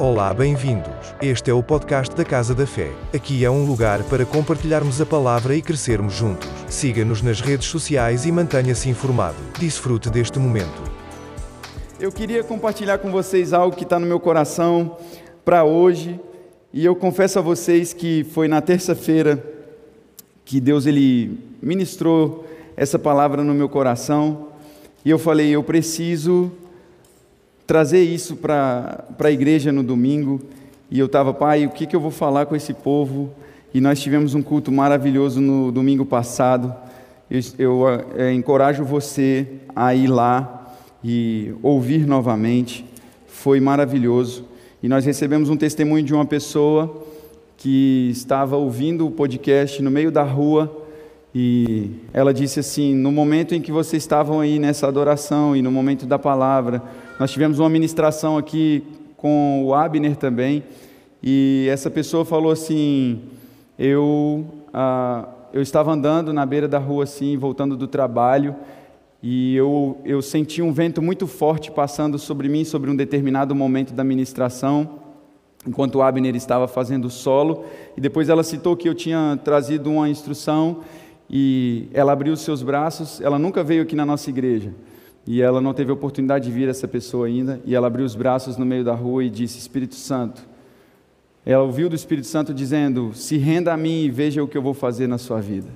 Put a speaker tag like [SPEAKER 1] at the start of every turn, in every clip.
[SPEAKER 1] Olá, bem-vindos. Este é o podcast da Casa da Fé. Aqui é um lugar para compartilharmos a palavra e crescermos juntos. Siga-nos nas redes sociais e mantenha-se informado. Desfrute deste momento.
[SPEAKER 2] Eu queria compartilhar com vocês algo que está no meu coração para hoje. E eu confesso a vocês que foi na terça-feira que Deus ele ministrou essa palavra no meu coração. E eu falei, eu preciso trazer isso para a igreja no domingo. E eu estava, pai, o que, que eu vou falar com esse povo? E nós tivemos um culto maravilhoso no domingo passado. Eu, eu é, encorajo você a ir lá e ouvir novamente. Foi maravilhoso. E nós recebemos um testemunho de uma pessoa que estava ouvindo o podcast no meio da rua e ela disse assim: no momento em que vocês estavam aí nessa adoração e no momento da palavra, nós tivemos uma ministração aqui com o Abner também, e essa pessoa falou assim: eu, ah, eu estava andando na beira da rua assim, voltando do trabalho, e eu, eu senti um vento muito forte passando sobre mim, sobre um determinado momento da ministração, enquanto o Abner estava fazendo o solo, e depois ela citou que eu tinha trazido uma instrução, e ela abriu os seus braços, ela nunca veio aqui na nossa igreja, e ela não teve oportunidade de vir essa pessoa ainda, e ela abriu os braços no meio da rua e disse: Espírito Santo. Ela ouviu do Espírito Santo dizendo: Se renda a mim e veja o que eu vou fazer na sua vida.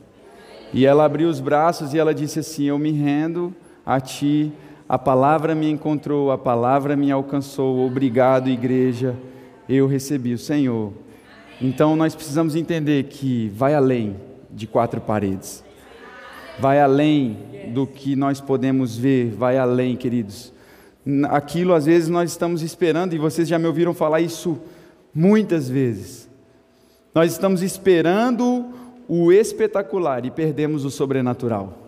[SPEAKER 2] E ela abriu os braços e ela disse assim: Eu me rendo a ti, a palavra me encontrou, a palavra me alcançou, obrigado, igreja, eu recebi o Senhor. Então nós precisamos entender que vai além de quatro paredes vai além do que nós podemos ver, vai além, queridos. Aquilo às vezes nós estamos esperando, e vocês já me ouviram falar isso muitas vezes. Nós estamos esperando o espetacular e perdemos o sobrenatural.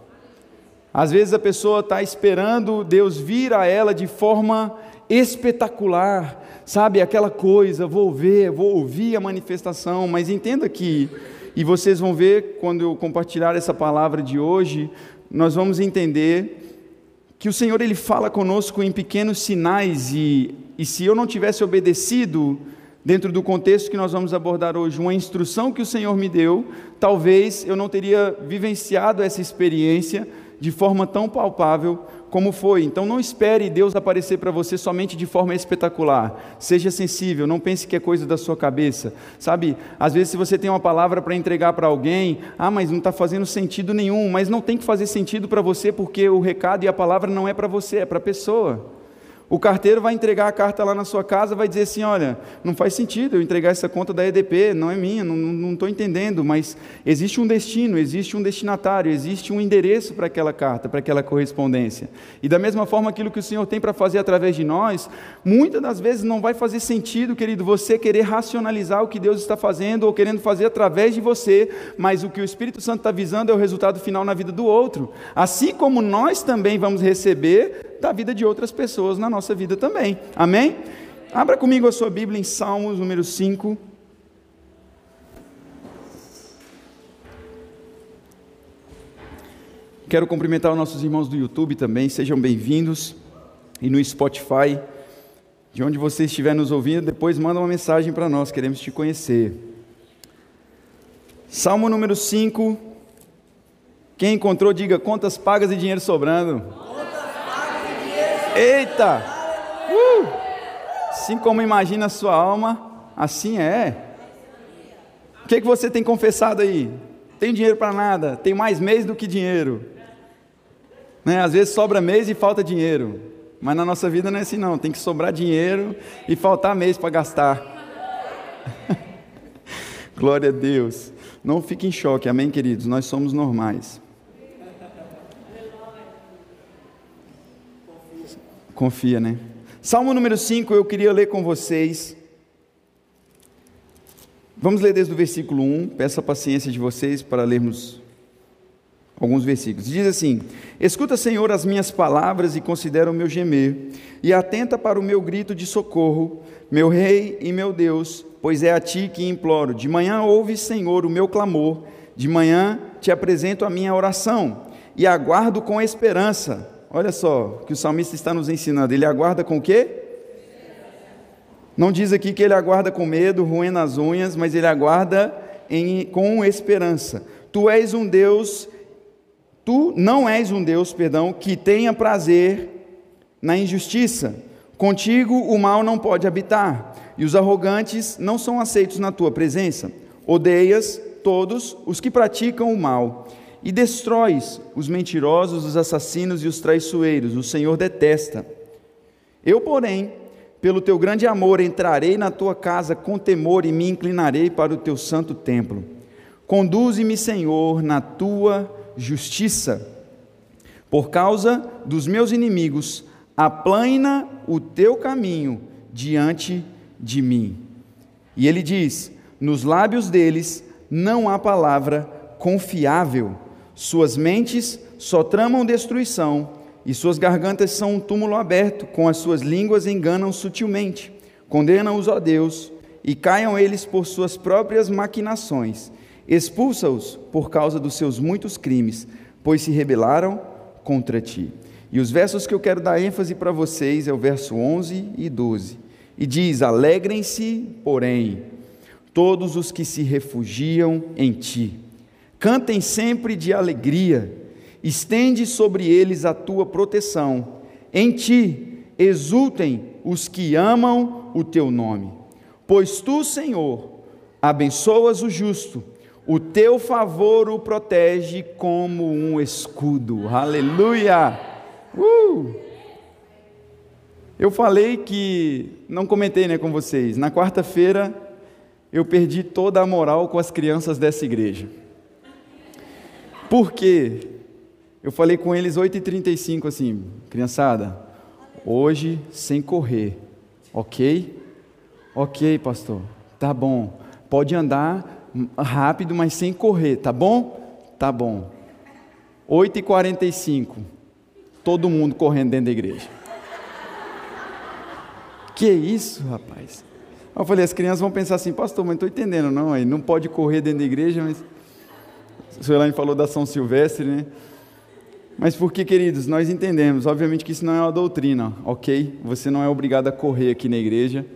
[SPEAKER 2] Às vezes a pessoa está esperando Deus vir a ela de forma espetacular, sabe? Aquela coisa, vou ver, vou ouvir a manifestação, mas entenda que e vocês vão ver, quando eu compartilhar essa palavra de hoje, nós vamos entender que o Senhor ele fala conosco em pequenos sinais, e, e se eu não tivesse obedecido, dentro do contexto que nós vamos abordar hoje, uma instrução que o Senhor me deu, talvez eu não teria vivenciado essa experiência de forma tão palpável como foi. Então não espere Deus aparecer para você somente de forma espetacular. Seja sensível, não pense que é coisa da sua cabeça. Sabe, às vezes se você tem uma palavra para entregar para alguém, ah, mas não está fazendo sentido nenhum, mas não tem que fazer sentido para você porque o recado e a palavra não é para você, é para a pessoa. O carteiro vai entregar a carta lá na sua casa, vai dizer assim: olha, não faz sentido eu entregar essa conta da EDP, não é minha, não estou entendendo, mas existe um destino, existe um destinatário, existe um endereço para aquela carta, para aquela correspondência. E da mesma forma, aquilo que o Senhor tem para fazer através de nós, muitas das vezes não vai fazer sentido, querido, você querer racionalizar o que Deus está fazendo ou querendo fazer através de você, mas o que o Espírito Santo está visando é o resultado final na vida do outro. Assim como nós também vamos receber da vida de outras pessoas na nossa vida também. Amém? Abra comigo a sua Bíblia em Salmos número 5. Quero cumprimentar os nossos irmãos do YouTube também, sejam bem-vindos. E no Spotify, de onde você estiver nos ouvindo, depois manda uma mensagem para nós, queremos te conhecer. Salmo número 5. Quem encontrou, diga contas pagas e dinheiro sobrando. Eita! Uh! Assim como imagina a sua alma, assim é. O que, que você tem confessado aí? Tem dinheiro para nada, tem mais mês do que dinheiro. Né? Às vezes sobra mês e falta dinheiro. Mas na nossa vida não é assim não, tem que sobrar dinheiro e faltar mês para gastar. Glória a Deus. Não fique em choque, amém, queridos? Nós somos normais. Confia, né? Salmo número 5, eu queria ler com vocês. Vamos ler desde o versículo 1. Peço a paciência de vocês para lermos alguns versículos. Diz assim: Escuta, Senhor, as minhas palavras e considera o meu gemer, e atenta para o meu grito de socorro, meu Rei e meu Deus, pois é a ti que imploro. De manhã ouve, Senhor, o meu clamor, de manhã te apresento a minha oração, e aguardo com esperança Olha só o que o salmista está nos ensinando. Ele aguarda com o quê? Não diz aqui que ele aguarda com medo, roendo as unhas, mas ele aguarda em, com esperança. Tu és um Deus, tu não és um Deus, perdão, que tenha prazer na injustiça. Contigo o mal não pode habitar, e os arrogantes não são aceitos na tua presença. Odeias todos os que praticam o mal e destróis os mentirosos, os assassinos e os traiçoeiros. O Senhor detesta. Eu, porém, pelo teu grande amor, entrarei na tua casa com temor e me inclinarei para o teu santo templo. Conduze-me, Senhor, na tua justiça. Por causa dos meus inimigos, aplana o teu caminho diante de mim. E ele diz: nos lábios deles não há palavra confiável. Suas mentes só tramam destruição, e suas gargantas são um túmulo aberto, com as suas línguas enganam sutilmente. Condenam-os, ó Deus, e caiam eles por suas próprias maquinações. Expulsa-os por causa dos seus muitos crimes, pois se rebelaram contra ti. E os versos que eu quero dar ênfase para vocês é o verso 11 e 12. E diz: Alegrem-se, porém, todos os que se refugiam em ti Cantem sempre de alegria, estende sobre eles a tua proteção. Em ti exultem os que amam o teu nome. Pois tu, Senhor, abençoas o justo, o teu favor o protege como um escudo. Aleluia! Uh! Eu falei que, não comentei né, com vocês, na quarta-feira eu perdi toda a moral com as crianças dessa igreja. Por quê? Eu falei com eles 8h35 assim, criançada, hoje sem correr, ok? Ok, pastor, tá bom. Pode andar rápido, mas sem correr, tá bom? Tá bom. 8h45, todo mundo correndo dentro da igreja. Que isso, rapaz? Eu falei, as crianças vão pensar assim, pastor, mas não estou entendendo, não, aí não pode correr dentro da igreja, mas o senhor Elaine falou da São Silvestre, né? Mas porque, queridos, nós entendemos, obviamente que isso não é uma doutrina, ok? Você não é obrigado a correr aqui na igreja,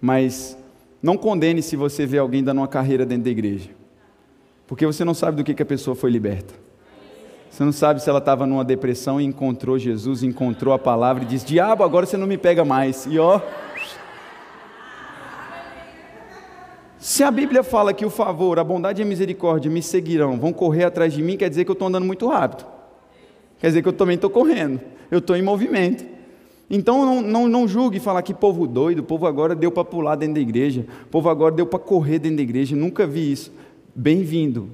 [SPEAKER 2] mas não condene se você vê alguém dando uma carreira dentro da igreja, porque você não sabe do que, que a pessoa foi liberta. Você não sabe se ela estava numa depressão e encontrou Jesus, encontrou a palavra e diz: Diabo, agora você não me pega mais. E ó, Se a Bíblia fala que o favor, a bondade e a misericórdia me seguirão, vão correr atrás de mim, quer dizer que eu estou andando muito rápido. Quer dizer que eu também estou correndo, eu estou em movimento. Então não, não, não julgue falar que povo doido, povo agora deu para pular dentro da igreja, povo agora deu para correr dentro da igreja, nunca vi isso. Bem-vindo.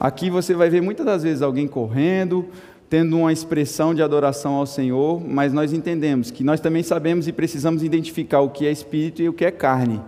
[SPEAKER 2] Aqui você vai ver muitas das vezes alguém correndo, tendo uma expressão de adoração ao Senhor, mas nós entendemos que nós também sabemos e precisamos identificar o que é espírito e o que é carne.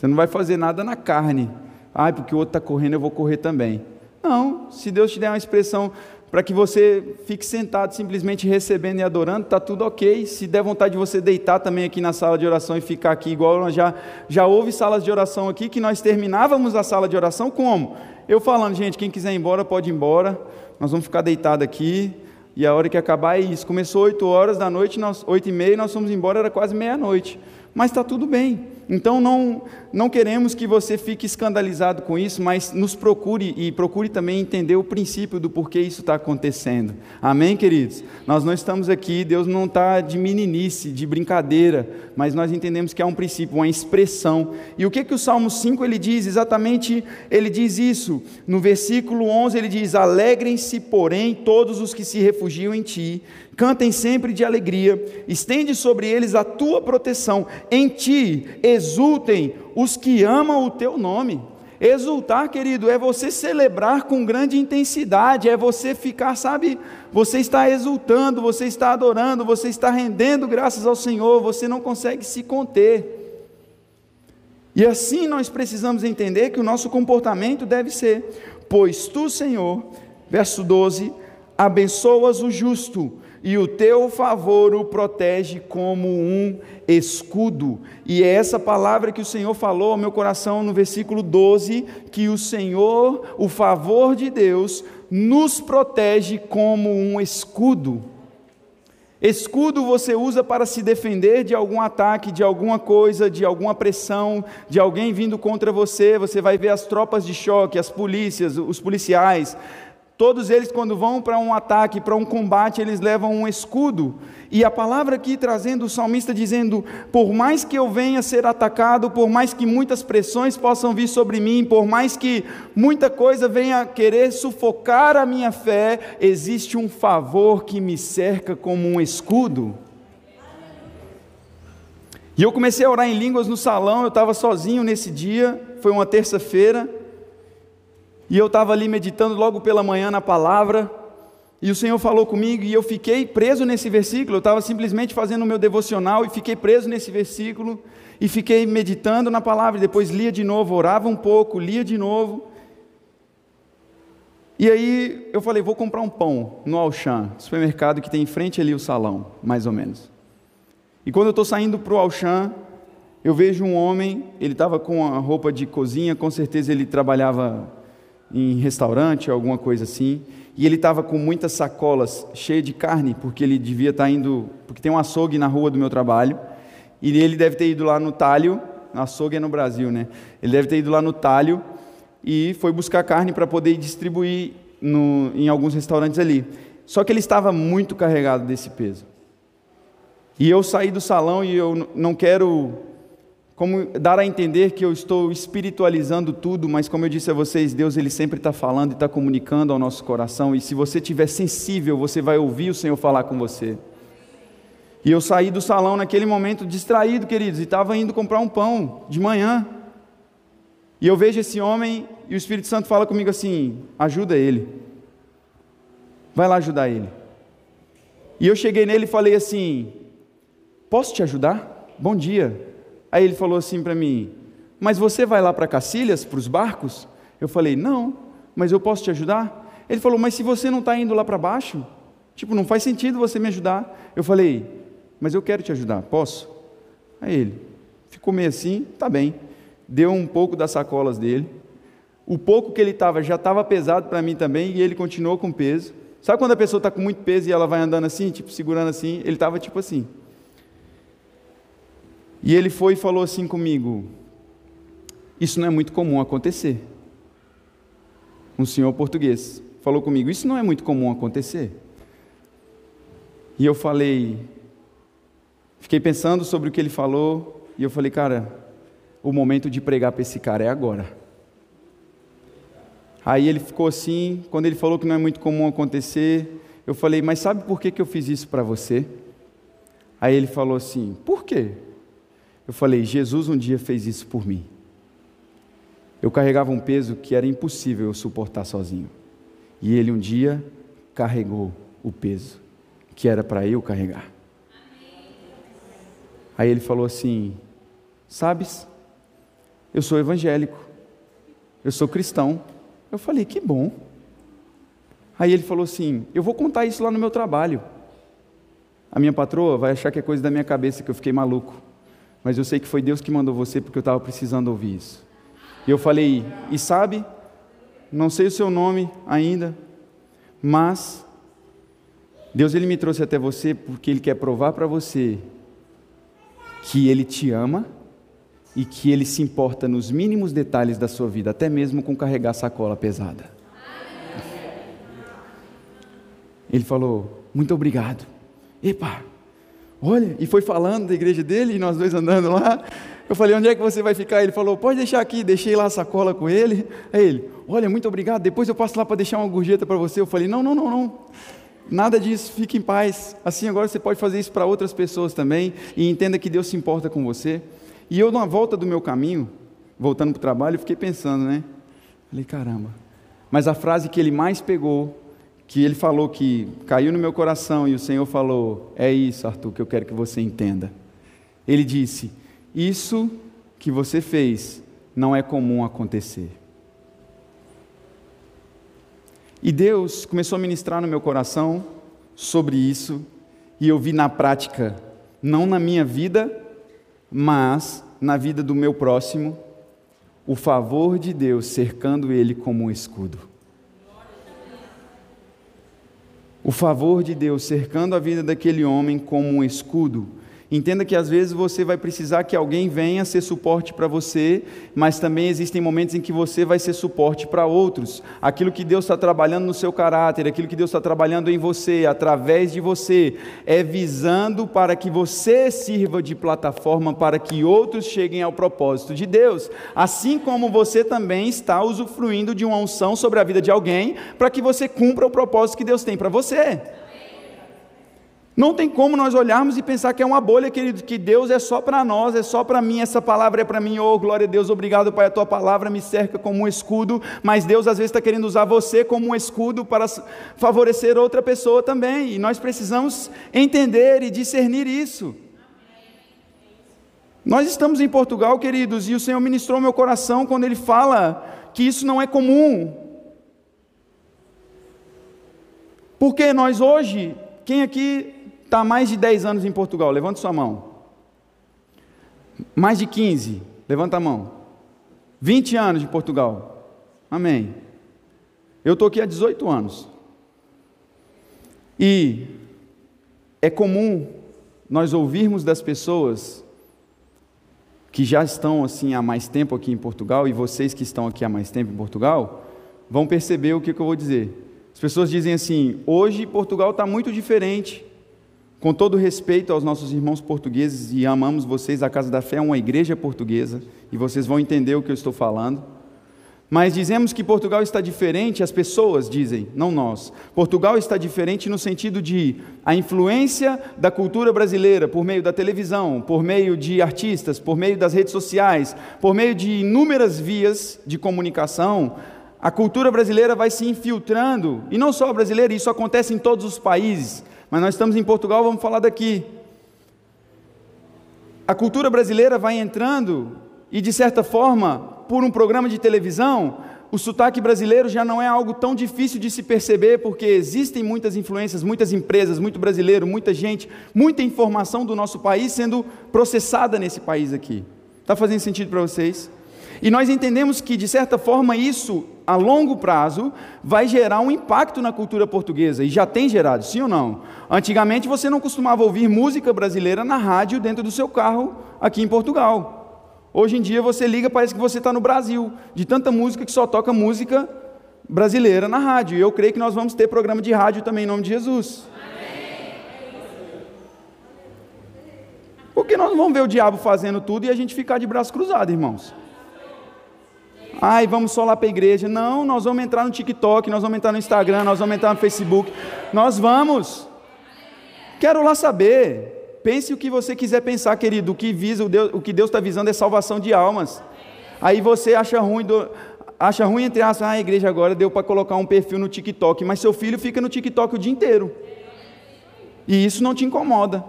[SPEAKER 2] Você não vai fazer nada na carne. Ah, porque o outro está correndo, eu vou correr também. Não, se Deus te der uma expressão para que você fique sentado simplesmente recebendo e adorando, está tudo ok. Se der vontade de você deitar também aqui na sala de oração e ficar aqui, igual já, já houve salas de oração aqui, que nós terminávamos a sala de oração como? Eu falando, gente, quem quiser ir embora, pode ir embora, nós vamos ficar deitados aqui, e a hora que acabar é isso. Começou 8 horas da noite, nós, 8 e meia, nós fomos embora, era quase meia-noite. Mas está tudo bem. Então não, não queremos que você fique escandalizado com isso, mas nos procure e procure também entender o princípio do porquê isso está acontecendo. Amém, queridos? Nós não estamos aqui, Deus não está de meninice, de brincadeira, mas nós entendemos que há um princípio, uma expressão. E o que que o Salmo 5 ele diz? Exatamente, ele diz isso. No versículo 11 ele diz: "Alegrem-se, porém, todos os que se refugiam em ti, cantem sempre de alegria, estende sobre eles a tua proteção, em ti exultem os que amam o teu nome. Exultar, querido, é você celebrar com grande intensidade, é você ficar, sabe, você está exultando, você está adorando, você está rendendo graças ao Senhor, você não consegue se conter. E assim nós precisamos entender que o nosso comportamento deve ser: pois tu, Senhor, verso 12, abençoas o justo e o teu favor o protege como um escudo. E é essa palavra que o Senhor falou ao meu coração no versículo 12, que o Senhor, o favor de Deus, nos protege como um escudo. Escudo você usa para se defender de algum ataque, de alguma coisa, de alguma pressão, de alguém vindo contra você. Você vai ver as tropas de choque, as polícias, os policiais, Todos eles, quando vão para um ataque, para um combate, eles levam um escudo. E a palavra aqui trazendo o salmista dizendo: Por mais que eu venha ser atacado, por mais que muitas pressões possam vir sobre mim, por mais que muita coisa venha querer sufocar a minha fé, existe um favor que me cerca como um escudo. E eu comecei a orar em línguas no salão, eu estava sozinho nesse dia, foi uma terça-feira. E eu estava ali meditando logo pela manhã na palavra, e o Senhor falou comigo, e eu fiquei preso nesse versículo. Eu estava simplesmente fazendo o meu devocional e fiquei preso nesse versículo, e fiquei meditando na palavra, e depois lia de novo, orava um pouco, lia de novo. E aí eu falei, vou comprar um pão no Auchan, supermercado que tem em frente ali o salão, mais ou menos. E quando eu estou saindo para o Auchan, eu vejo um homem, ele estava com a roupa de cozinha, com certeza ele trabalhava em restaurante, alguma coisa assim, e ele estava com muitas sacolas cheias de carne, porque ele devia estar tá indo, porque tem um açougue na rua do meu trabalho, e ele deve ter ido lá no talho, açougue é no Brasil, né? Ele deve ter ido lá no talho e foi buscar carne para poder distribuir no, em alguns restaurantes ali. Só que ele estava muito carregado desse peso. E eu saí do salão e eu não quero como dar a entender que eu estou espiritualizando tudo, mas como eu disse a vocês, Deus ele sempre está falando e está comunicando ao nosso coração, e se você estiver sensível, você vai ouvir o Senhor falar com você. E eu saí do salão naquele momento distraído, queridos, e estava indo comprar um pão de manhã. E eu vejo esse homem e o Espírito Santo fala comigo assim: ajuda ele, vai lá ajudar ele. E eu cheguei nele e falei assim: posso te ajudar? Bom dia. Aí ele falou assim para mim: Mas você vai lá para Cacilhas, para os barcos? Eu falei: Não, mas eu posso te ajudar? Ele falou: Mas se você não está indo lá para baixo, tipo, não faz sentido você me ajudar. Eu falei: Mas eu quero te ajudar, posso? Aí ele ficou meio assim: Tá bem. Deu um pouco das sacolas dele. O pouco que ele estava já estava pesado para mim também e ele continuou com peso. Sabe quando a pessoa está com muito peso e ela vai andando assim, tipo, segurando assim? Ele estava tipo assim. E ele foi e falou assim comigo: Isso não é muito comum acontecer. Um senhor português falou comigo: Isso não é muito comum acontecer. E eu falei, fiquei pensando sobre o que ele falou, e eu falei, cara, o momento de pregar para esse cara é agora. Aí ele ficou assim, quando ele falou que não é muito comum acontecer, eu falei, mas sabe por que, que eu fiz isso para você? Aí ele falou assim, por quê? Eu falei: Jesus um dia fez isso por mim. Eu carregava um peso que era impossível eu suportar sozinho. E ele um dia carregou o peso que era para eu carregar. Aí ele falou assim: Sabes, eu sou evangélico, eu sou cristão. Eu falei: Que bom. Aí ele falou assim: Eu vou contar isso lá no meu trabalho. A minha patroa vai achar que é coisa da minha cabeça que eu fiquei maluco mas eu sei que foi Deus que mandou você porque eu estava precisando ouvir isso. E eu falei, e sabe, não sei o seu nome ainda, mas Deus ele me trouxe até você porque Ele quer provar para você que Ele te ama e que Ele se importa nos mínimos detalhes da sua vida, até mesmo com carregar sacola pesada. Ele falou, muito obrigado. Epa, Olha, e foi falando da igreja dele, e nós dois andando lá. Eu falei, onde é que você vai ficar? Ele falou, pode deixar aqui, deixei lá a sacola com ele. Aí ele, olha, muito obrigado, depois eu passo lá para deixar uma gorjeta para você. Eu falei, não, não, não, não. Nada disso, fique em paz. Assim agora você pode fazer isso para outras pessoas também, e entenda que Deus se importa com você. E eu, na volta do meu caminho, voltando para o trabalho, fiquei pensando, né? Falei, caramba. Mas a frase que ele mais pegou que ele falou que caiu no meu coração e o Senhor falou: É isso, Arthur, que eu quero que você entenda. Ele disse: Isso que você fez não é comum acontecer. E Deus começou a ministrar no meu coração sobre isso, e eu vi na prática, não na minha vida, mas na vida do meu próximo, o favor de Deus cercando ele como um escudo. O favor de Deus cercando a vida daquele homem como um escudo Entenda que às vezes você vai precisar que alguém venha ser suporte para você, mas também existem momentos em que você vai ser suporte para outros. Aquilo que Deus está trabalhando no seu caráter, aquilo que Deus está trabalhando em você, através de você, é visando para que você sirva de plataforma para que outros cheguem ao propósito de Deus. Assim como você também está usufruindo de uma unção sobre a vida de alguém, para que você cumpra o propósito que Deus tem para você. Não tem como nós olharmos e pensar que é uma bolha, querido, que Deus é só para nós, é só para mim, essa palavra é para mim, oh glória a Deus, obrigado Pai, a tua palavra me cerca como um escudo, mas Deus às vezes está querendo usar você como um escudo para favorecer outra pessoa também, e nós precisamos entender e discernir isso. Nós estamos em Portugal, queridos, e o Senhor ministrou meu coração quando Ele fala que isso não é comum. Porque nós hoje, quem aqui está mais de 10 anos em Portugal? Levanta sua mão. Mais de 15? Levanta a mão. 20 anos de Portugal? Amém. Eu estou aqui há 18 anos. E é comum nós ouvirmos das pessoas que já estão assim há mais tempo aqui em Portugal, e vocês que estão aqui há mais tempo em Portugal, vão perceber o que, que eu vou dizer. As pessoas dizem assim: hoje Portugal está muito diferente. Com todo respeito aos nossos irmãos portugueses e amamos vocês, a Casa da Fé é uma igreja portuguesa e vocês vão entender o que eu estou falando. Mas dizemos que Portugal está diferente, as pessoas dizem, não nós. Portugal está diferente no sentido de a influência da cultura brasileira por meio da televisão, por meio de artistas, por meio das redes sociais, por meio de inúmeras vias de comunicação, a cultura brasileira vai se infiltrando, e não só a brasileira, isso acontece em todos os países. Mas nós estamos em Portugal, vamos falar daqui. A cultura brasileira vai entrando e, de certa forma, por um programa de televisão, o sotaque brasileiro já não é algo tão difícil de se perceber, porque existem muitas influências, muitas empresas, muito brasileiro, muita gente, muita informação do nosso país sendo processada nesse país aqui. Está fazendo sentido para vocês? E nós entendemos que, de certa forma, isso, a longo prazo, vai gerar um impacto na cultura portuguesa, e já tem gerado, sim ou não? Antigamente você não costumava ouvir música brasileira na rádio dentro do seu carro aqui em Portugal. Hoje em dia você liga, parece que você está no Brasil, de tanta música que só toca música brasileira na rádio. E eu creio que nós vamos ter programa de rádio também em nome de Jesus. Porque nós não vamos ver o diabo fazendo tudo e a gente ficar de braço cruzado, irmãos. Ai, vamos só lá para a igreja. Não, nós vamos entrar no TikTok, nós vamos entrar no Instagram, nós vamos entrar no Facebook. Nós vamos. Quero lá saber. Pense o que você quiser pensar, querido. O que visa, o que Deus está visando é salvação de almas. Aí você acha ruim, do, acha ruim entre aspas, ah, a igreja agora deu para colocar um perfil no TikTok, mas seu filho fica no TikTok o dia inteiro. E isso não te incomoda.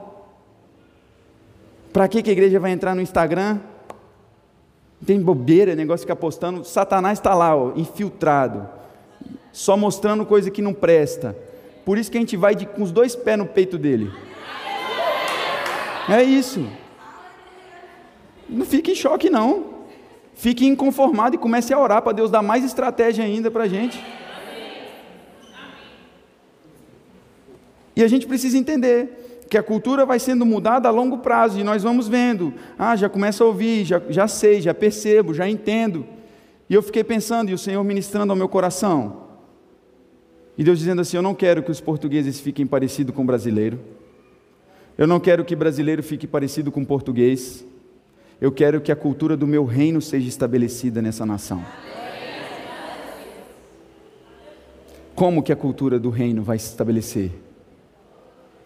[SPEAKER 2] Para que a igreja vai entrar no Instagram? Tem bobeira, negócio de ficar postando. Satanás está lá, ó, infiltrado, só mostrando coisa que não presta. Por isso que a gente vai de, com os dois pés no peito dele. É isso. Não fique em choque, não. Fique inconformado e comece a orar para Deus dar mais estratégia ainda para a gente. E a gente precisa entender que a cultura vai sendo mudada a longo prazo e nós vamos vendo. Ah, já começo a ouvir, já, já sei, já percebo, já entendo. E eu fiquei pensando, e o Senhor ministrando ao meu coração. E Deus dizendo assim: Eu não quero que os portugueses fiquem parecidos com o brasileiro. Eu não quero que brasileiro fique parecido com português. Eu quero que a cultura do meu reino seja estabelecida nessa nação. Como que a cultura do reino vai se estabelecer?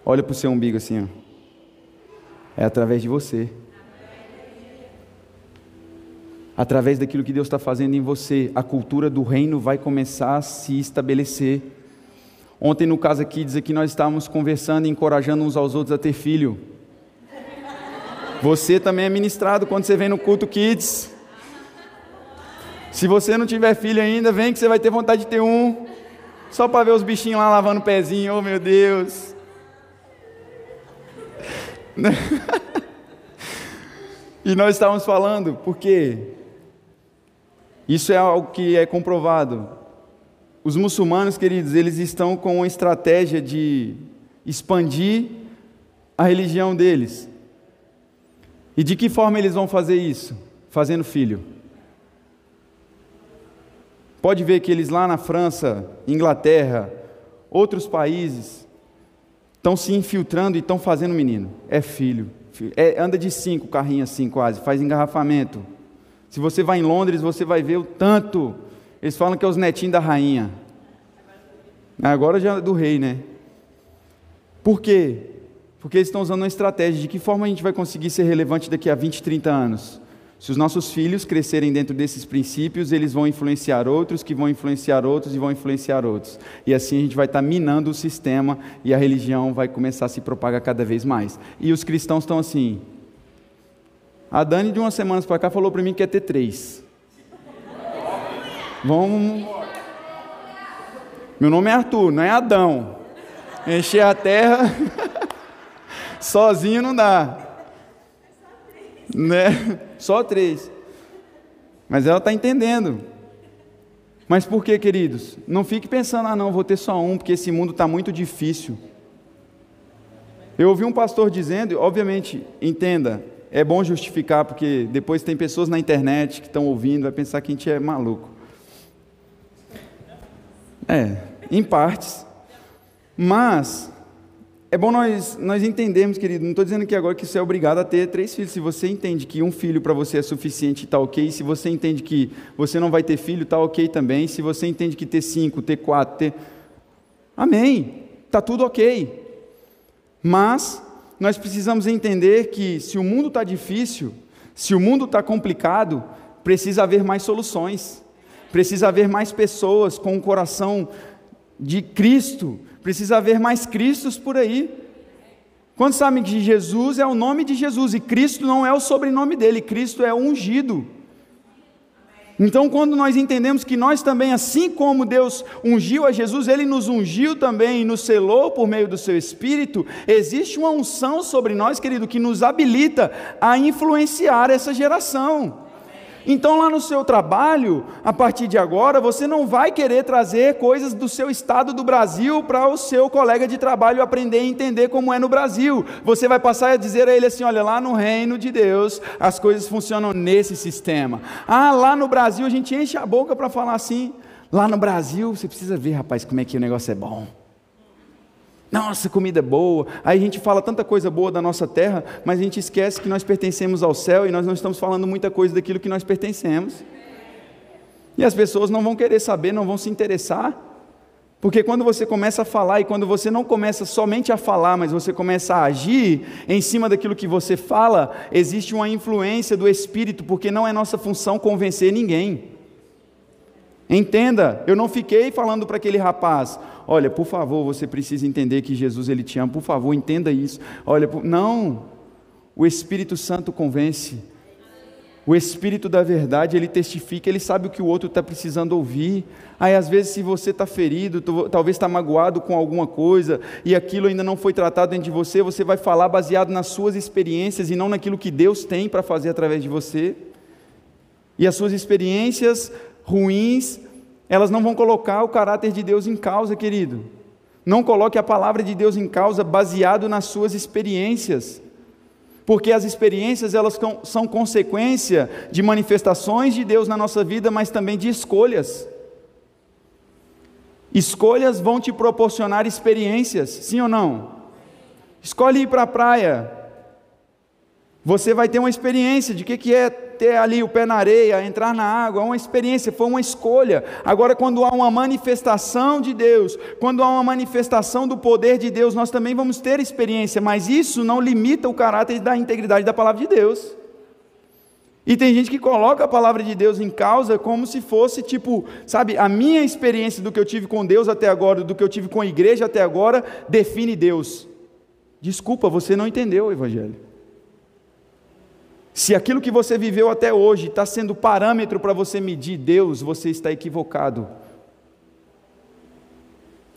[SPEAKER 2] Olha para o seu umbigo assim, ó. É através de você. Através daquilo que Deus está fazendo em você, a cultura do reino vai começar a se estabelecer. Ontem, no caso aqui, que nós estávamos conversando e encorajando uns aos outros a ter filho. Você também é ministrado quando você vem no culto Kids. Se você não tiver filho ainda, vem que você vai ter vontade de ter um. Só para ver os bichinhos lá lavando o pezinho, oh meu Deus. E nós estávamos falando, porque isso é algo que é comprovado. os muçulmanos, queridos, eles estão com uma estratégia de expandir a religião deles. E de que forma eles vão fazer isso? Fazendo filho. Pode ver que eles lá na França, Inglaterra, outros países, estão se infiltrando e estão fazendo menino. É filho. É, anda de cinco carrinhos assim quase, faz engarrafamento. Se você vai em Londres, você vai ver o tanto. Eles falam que é os netinhos da rainha. Agora já é do rei, né? Por quê? Porque eles estão usando uma estratégia. De que forma a gente vai conseguir ser relevante daqui a 20, 30 anos? Se os nossos filhos crescerem dentro desses princípios, eles vão influenciar outros, que vão influenciar outros e vão influenciar outros. E assim a gente vai estar minando o sistema e a religião vai começar a se propagar cada vez mais. E os cristãos estão assim. A Dani, de umas semanas para cá, falou para mim que quer ter três. Vamos. Meu nome é Arthur, não é Adão. Encher a terra sozinho não dá. Né? Só três. Mas ela está entendendo. Mas por que, queridos? Não fique pensando, ah, não, vou ter só um, porque esse mundo está muito difícil. Eu ouvi um pastor dizendo, obviamente, entenda, é bom justificar, porque depois tem pessoas na internet que estão ouvindo, vai pensar que a gente é maluco. É, em partes. Mas é bom nós, nós entendermos, querido, não estou dizendo que agora que você é obrigado a ter três filhos. Se você entende que um filho para você é suficiente, está ok. Se você entende que você não vai ter filho, está ok também. Se você entende que ter cinco, ter quatro, ter. Amém. Está tudo ok. Mas nós precisamos entender que se o mundo está difícil, se o mundo está complicado, precisa haver mais soluções. Precisa haver mais pessoas com o coração de Cristo Precisa haver mais Cristos por aí. Quantos sabem que Jesus é o nome de Jesus e Cristo não é o sobrenome dele, Cristo é ungido. Então, quando nós entendemos que nós também, assim como Deus ungiu a Jesus, Ele nos ungiu também e nos selou por meio do Seu Espírito, existe uma unção sobre nós, querido, que nos habilita a influenciar essa geração. Então, lá no seu trabalho, a partir de agora, você não vai querer trazer coisas do seu estado do Brasil para o seu colega de trabalho aprender e entender como é no Brasil. Você vai passar a dizer a ele assim: olha, lá no reino de Deus, as coisas funcionam nesse sistema. Ah, lá no Brasil, a gente enche a boca para falar assim. Lá no Brasil, você precisa ver, rapaz, como é que o negócio é bom. Nossa, comida é boa. Aí a gente fala tanta coisa boa da nossa terra, mas a gente esquece que nós pertencemos ao céu e nós não estamos falando muita coisa daquilo que nós pertencemos. E as pessoas não vão querer saber, não vão se interessar. Porque quando você começa a falar e quando você não começa somente a falar, mas você começa a agir em cima daquilo que você fala, existe uma influência do Espírito, porque não é nossa função convencer ninguém. Entenda, eu não fiquei falando para aquele rapaz, olha, por favor, você precisa entender que Jesus ele te ama, por favor, entenda isso. Olha, não, o Espírito Santo convence. O Espírito da verdade, ele testifica, ele sabe o que o outro está precisando ouvir. Aí, às vezes, se você está ferido, talvez está magoado com alguma coisa, e aquilo ainda não foi tratado dentro de você, você vai falar baseado nas suas experiências e não naquilo que Deus tem para fazer através de você. E as suas experiências ruins, elas não vão colocar o caráter de Deus em causa, querido. Não coloque a palavra de Deus em causa baseado nas suas experiências. Porque as experiências elas são consequência de manifestações de Deus na nossa vida, mas também de escolhas. Escolhas vão te proporcionar experiências, sim ou não? Escolhe ir para a praia. Você vai ter uma experiência de que, que é ter ali o pé na areia, entrar na água, é uma experiência, foi uma escolha. Agora, quando há uma manifestação de Deus, quando há uma manifestação do poder de Deus, nós também vamos ter experiência, mas isso não limita o caráter da integridade da palavra de Deus. E tem gente que coloca a palavra de Deus em causa como se fosse tipo, sabe, a minha experiência do que eu tive com Deus até agora, do que eu tive com a igreja até agora, define Deus. Desculpa, você não entendeu o Evangelho. Se aquilo que você viveu até hoje está sendo parâmetro para você medir Deus, você está equivocado.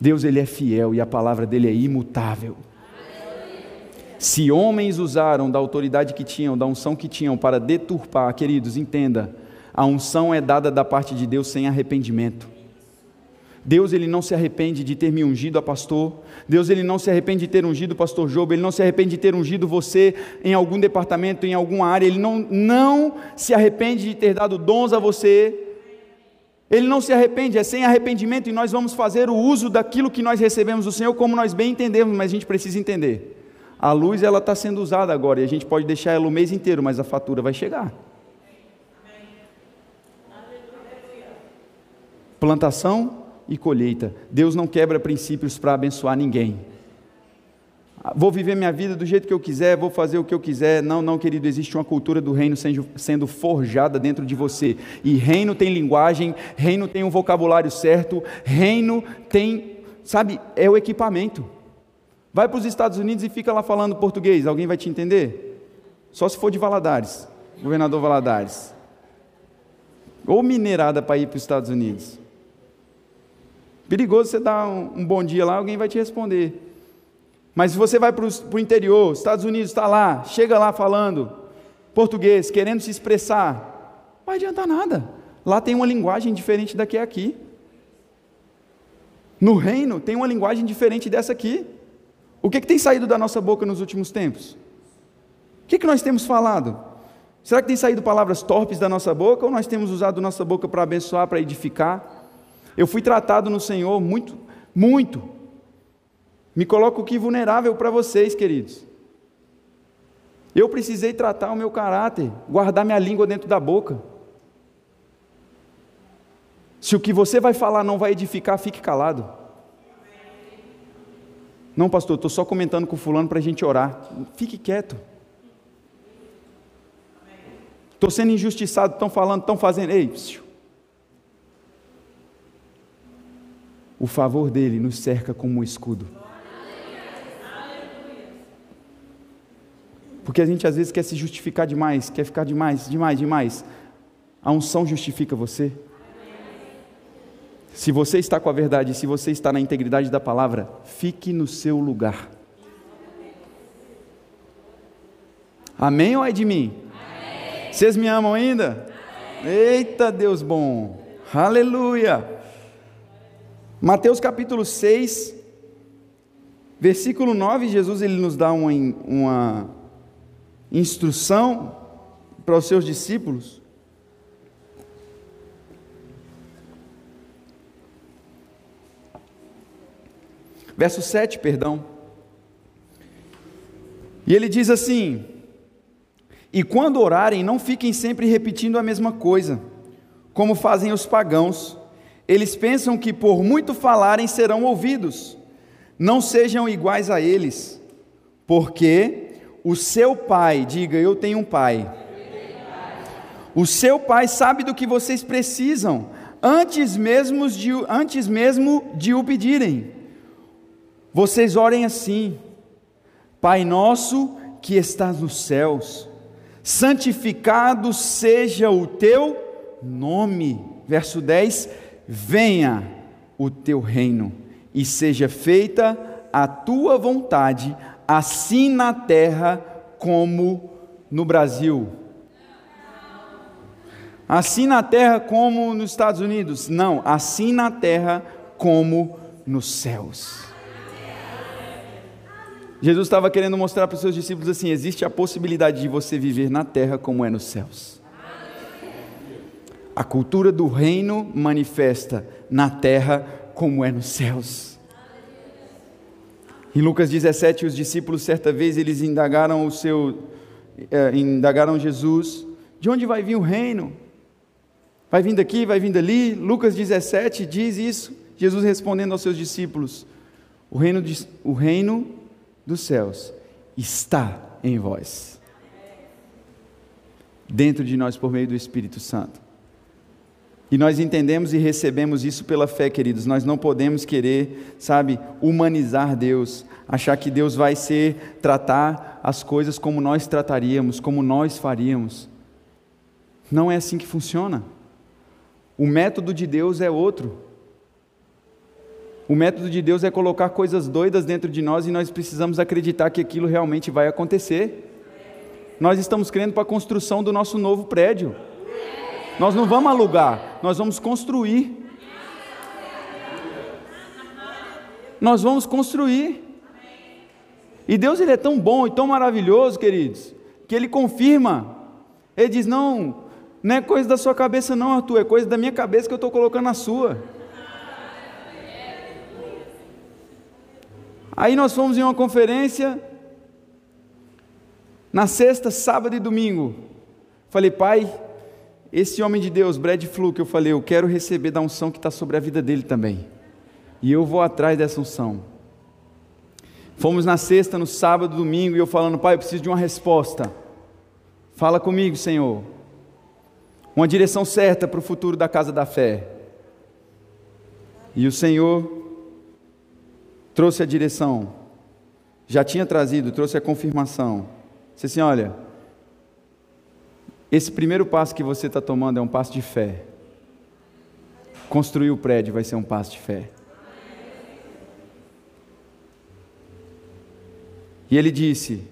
[SPEAKER 2] Deus ele é fiel e a palavra dele é imutável. Se homens usaram da autoridade que tinham, da unção que tinham para deturpar, queridos, entenda, a unção é dada da parte de Deus sem arrependimento. Deus ele não se arrepende de ter me ungido a pastor. Deus ele não se arrepende de ter ungido o pastor Job. Ele não se arrepende de ter ungido você em algum departamento, em alguma área. Ele não, não se arrepende de ter dado dons a você. Ele não se arrepende, é sem arrependimento e nós vamos fazer o uso daquilo que nós recebemos do Senhor como nós bem entendemos, mas a gente precisa entender. A luz ela está sendo usada agora e a gente pode deixar ela o mês inteiro, mas a fatura vai chegar. Plantação e colheita. Deus não quebra princípios para abençoar ninguém. Vou viver minha vida do jeito que eu quiser, vou fazer o que eu quiser. Não, não, querido, existe uma cultura do reino sendo forjada dentro de você. E reino tem linguagem, reino tem um vocabulário certo, reino tem, sabe, é o equipamento. Vai para os Estados Unidos e fica lá falando português, alguém vai te entender? Só se for de Valadares, governador Valadares. Ou minerada para ir para os Estados Unidos. Perigoso você dar um, um bom dia lá, alguém vai te responder. Mas se você vai para o interior, Estados Unidos está lá, chega lá falando português, querendo se expressar, não vai adiantar nada. Lá tem uma linguagem diferente da que é aqui. No reino tem uma linguagem diferente dessa aqui. O que, que tem saído da nossa boca nos últimos tempos? O que, que nós temos falado? Será que tem saído palavras torpes da nossa boca ou nós temos usado nossa boca para abençoar, para edificar? Eu fui tratado no Senhor muito, muito. Me coloco aqui vulnerável para vocês, queridos. Eu precisei tratar o meu caráter, guardar minha língua dentro da boca. Se o que você vai falar não vai edificar, fique calado. Não, pastor, estou só comentando com fulano para a gente orar. Fique quieto. Estou sendo injustiçado, estão falando, estão fazendo. Ei, psiu. O favor dele nos cerca como um escudo. Porque a gente às vezes quer se justificar demais, quer ficar demais, demais, demais. A unção justifica você. Se você está com a verdade, se você está na integridade da palavra, fique no seu lugar. Amém ou é de mim? Vocês me amam ainda? Amém. Eita Deus bom! Aleluia! Mateus capítulo 6, versículo 9, Jesus ele nos dá uma, uma instrução para os seus discípulos. Verso 7, perdão. E ele diz assim: E quando orarem, não fiquem sempre repetindo a mesma coisa, como fazem os pagãos eles pensam que por muito falarem serão ouvidos. Não sejam iguais a eles, porque o seu pai, diga eu tenho um pai. O seu pai sabe do que vocês precisam, antes mesmo de, antes mesmo de o pedirem. Vocês orem assim: Pai nosso que estás nos céus, santificado seja o teu nome. Verso 10: venha o teu reino e seja feita a tua vontade, assim na terra como no Brasil. Assim na terra como nos Estados Unidos? Não, assim na terra como nos céus. Jesus estava querendo mostrar para os seus discípulos assim: existe a possibilidade de você viver na terra como é nos céus. A cultura do reino manifesta na terra como é nos céus. Em Lucas 17, os discípulos certa vez eles indagaram o seu eh, indagaram Jesus, de onde vai vir o reino? Vai vir daqui, vai vir dali? Lucas 17 diz isso. Jesus respondendo aos seus discípulos: O reino, de, o reino dos céus está em vós. Dentro de nós por meio do Espírito Santo. E nós entendemos e recebemos isso pela fé, queridos. Nós não podemos querer, sabe, humanizar Deus, achar que Deus vai ser tratar as coisas como nós trataríamos, como nós faríamos. Não é assim que funciona. O método de Deus é outro. O método de Deus é colocar coisas doidas dentro de nós e nós precisamos acreditar que aquilo realmente vai acontecer. Nós estamos crendo para a construção do nosso novo prédio. Nós não vamos alugar, nós vamos construir. nós vamos construir. E Deus ele é tão bom e tão maravilhoso, queridos, que ele confirma. Ele diz: "Não, não é coisa da sua cabeça não, Arthur, é coisa da minha cabeça que eu estou colocando na sua". Aí nós fomos em uma conferência na sexta, sábado e domingo. Falei, pai, esse homem de Deus, Brad Flu, que eu falei, eu quero receber da unção que está sobre a vida dele também. E eu vou atrás dessa unção. Fomos na sexta, no sábado, domingo, e eu falando, pai, eu preciso de uma resposta. Fala comigo, Senhor. Uma direção certa para o futuro da casa da fé. E o Senhor trouxe a direção. Já tinha trazido, trouxe a confirmação. Disse assim: olha, esse primeiro passo que você está tomando é um passo de fé. Construir o prédio vai ser um passo de fé. E ele disse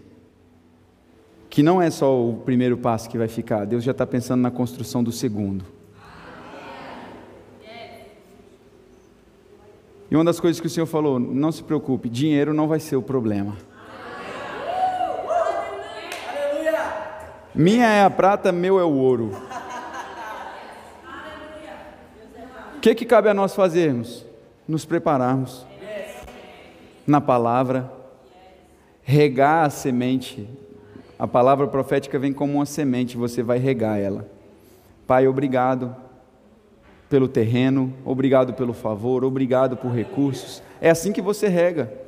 [SPEAKER 2] que não é só o primeiro passo que vai ficar, Deus já está pensando na construção do segundo. E uma das coisas que o Senhor falou: não se preocupe, dinheiro não vai ser o problema. Minha é a prata, meu é o ouro. O que, que cabe a nós fazermos? Nos prepararmos na palavra, regar a semente. A palavra profética vem como uma semente, você vai regar ela. Pai, obrigado pelo terreno, obrigado pelo favor, obrigado por recursos. É assim que você rega.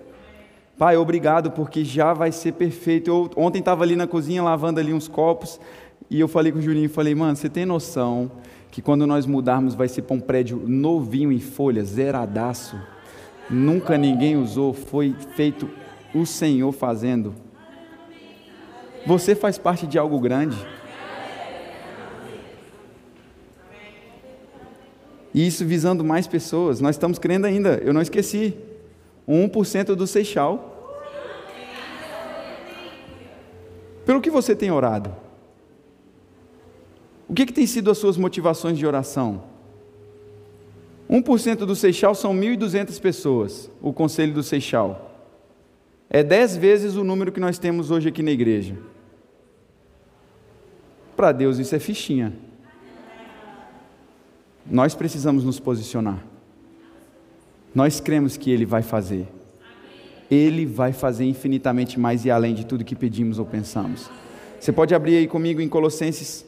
[SPEAKER 2] Pai, obrigado porque já vai ser perfeito. Eu ontem estava ali na cozinha lavando ali uns copos e eu falei com o Juninho, falei, mano, você tem noção que quando nós mudarmos vai ser para um prédio novinho em folha, zeradaço. Nunca ninguém usou, foi feito o Senhor fazendo. Você faz parte de algo grande. E isso visando mais pessoas. Nós estamos crendo ainda, eu não esqueci. 1% do Seixal. Pelo que você tem orado? O que, que tem sido as suas motivações de oração? 1% do Seixal são 1.200 pessoas, o conselho do Seixal. É 10 vezes o número que nós temos hoje aqui na igreja. Para Deus isso é fichinha. Nós precisamos nos posicionar. Nós cremos que Ele vai fazer. Ele vai fazer infinitamente mais e além de tudo que pedimos ou pensamos. Você pode abrir aí comigo em Colossenses.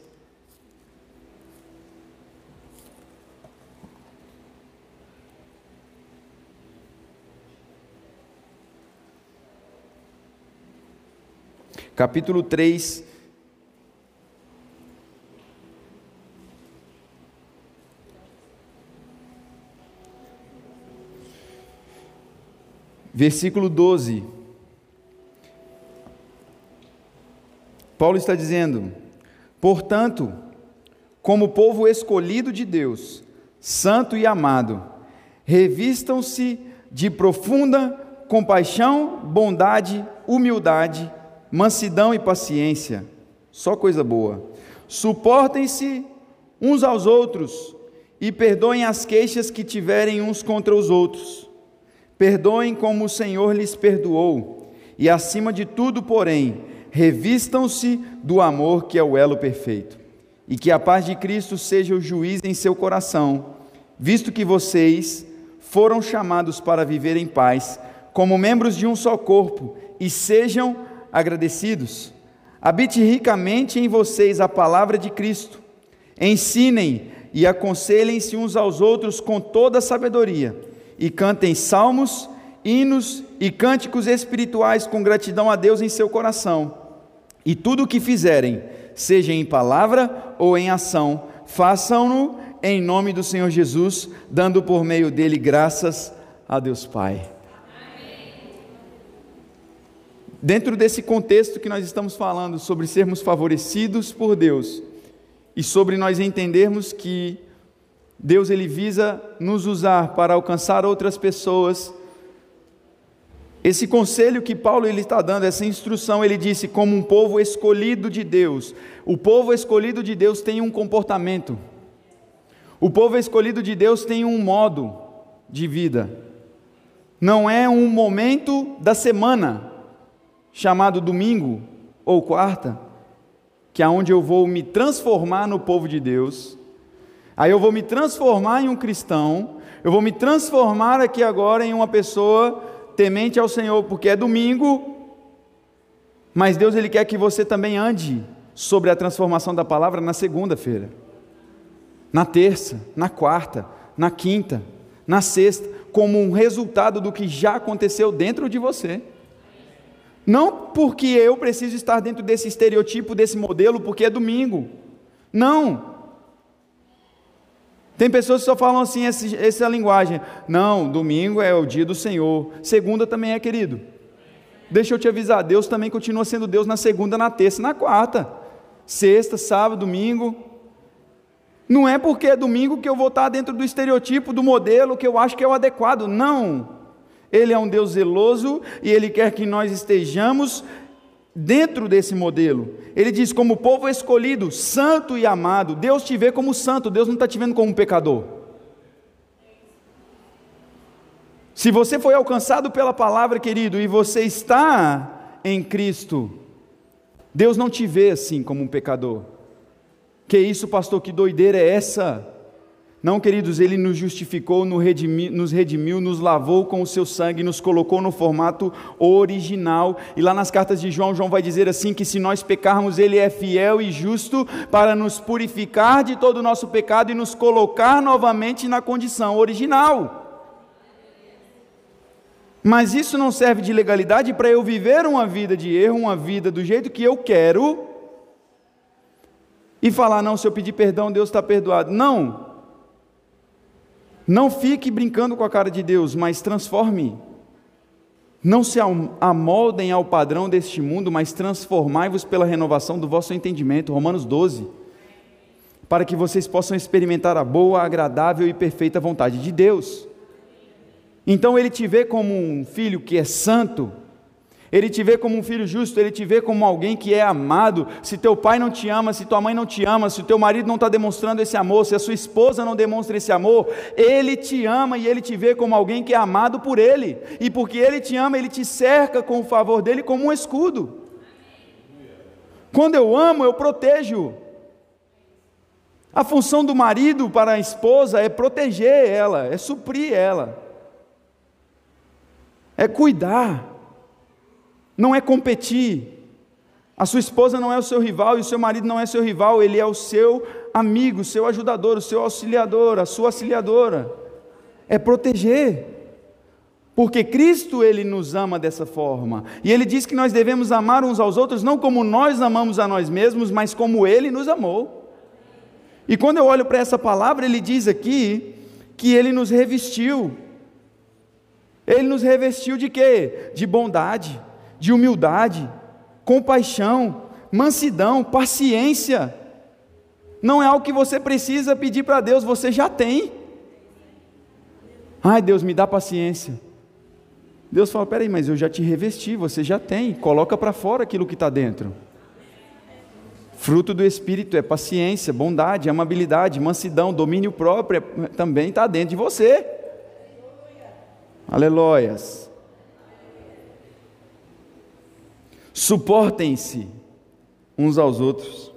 [SPEAKER 2] Capítulo 3, Versículo 12. Paulo está dizendo: Portanto, como povo escolhido de Deus, santo e amado, revistam-se de profunda compaixão, bondade, humildade, mansidão e paciência. Só coisa boa. Suportem-se uns aos outros e perdoem as queixas que tiverem uns contra os outros. Perdoem como o Senhor lhes perdoou, e acima de tudo, porém, revistam-se do amor que é o elo perfeito. E que a paz de Cristo seja o juiz em seu coração, visto que vocês foram chamados para viver em paz, como membros de um só corpo, e sejam agradecidos. Habite ricamente em vocês a palavra de Cristo. Ensinem e aconselhem-se uns aos outros com toda sabedoria e cantem salmos, hinos e cânticos espirituais com gratidão a Deus em seu coração. E tudo o que fizerem, seja em palavra ou em ação, façam-no em nome do Senhor Jesus, dando por meio dele graças a Deus Pai. Dentro desse contexto que nós estamos falando sobre sermos favorecidos por Deus e sobre nós entendermos que Deus ele visa nos usar para alcançar outras pessoas. Esse conselho que Paulo ele está dando, essa instrução, ele disse como um povo escolhido de Deus. O povo escolhido de Deus tem um comportamento. O povo escolhido de Deus tem um modo de vida. não é um momento da semana, chamado domingo ou quarta, que é onde eu vou me transformar no povo de Deus, aí eu vou me transformar em um cristão, eu vou me transformar aqui agora em uma pessoa temente ao Senhor, porque é domingo, mas Deus ele quer que você também ande sobre a transformação da palavra na segunda-feira, na terça, na quarta, na quinta, na sexta, como um resultado do que já aconteceu dentro de você. Não porque eu preciso estar dentro desse estereotipo, desse modelo, porque é domingo. Não. Tem pessoas que só falam assim, essa linguagem. Não, domingo é o dia do Senhor. Segunda também é, querido. Deixa eu te avisar, Deus também continua sendo Deus na segunda, na terça e na quarta. Sexta, sábado, domingo. Não é porque é domingo que eu vou estar dentro do estereotipo, do modelo que eu acho que é o adequado. Não. Ele é um Deus zeloso e ele quer que nós estejamos dentro desse modelo. Ele diz: como povo escolhido, santo e amado. Deus te vê como santo, Deus não está te vendo como um pecador. Se você foi alcançado pela palavra, querido, e você está em Cristo, Deus não te vê assim como um pecador. Que isso, pastor, que doideira é essa? Não, queridos, Ele nos justificou, nos redimiu, nos lavou com o seu sangue, nos colocou no formato original. E lá nas cartas de João, João vai dizer assim: que se nós pecarmos, Ele é fiel e justo para nos purificar de todo o nosso pecado e nos colocar novamente na condição original. Mas isso não serve de legalidade para eu viver uma vida de erro, uma vida do jeito que eu quero, e falar: não, se eu pedir perdão, Deus está perdoado. Não. Não fique brincando com a cara de Deus, mas transforme. Não se amoldem ao padrão deste mundo, mas transformai-vos pela renovação do vosso entendimento. Romanos 12. Para que vocês possam experimentar a boa, agradável e perfeita vontade de Deus. Então ele te vê como um filho que é santo, ele te vê como um filho justo, ele te vê como alguém que é amado. Se teu pai não te ama, se tua mãe não te ama, se o teu marido não está demonstrando esse amor, se a sua esposa não demonstra esse amor, ele te ama e ele te vê como alguém que é amado por ele. E porque ele te ama, ele te cerca com o favor dele como um escudo. Quando eu amo, eu protejo. A função do marido para a esposa é proteger ela, é suprir ela, é cuidar não é competir. A sua esposa não é o seu rival e o seu marido não é seu rival, ele é o seu amigo, o seu ajudador, o seu auxiliador, a sua auxiliadora. É proteger. Porque Cristo ele nos ama dessa forma. E ele diz que nós devemos amar uns aos outros não como nós amamos a nós mesmos, mas como ele nos amou. E quando eu olho para essa palavra, ele diz aqui que ele nos revestiu. Ele nos revestiu de quê? De bondade de humildade, compaixão, mansidão, paciência. Não é algo que você precisa pedir para Deus, você já tem. Ai, Deus, me dá paciência. Deus fala: peraí, mas eu já te revesti, você já tem, coloca para fora aquilo que está dentro. Fruto do Espírito é paciência, bondade, amabilidade, mansidão, domínio próprio, é, também está dentro de você. Aleluias. Suportem-se uns aos outros.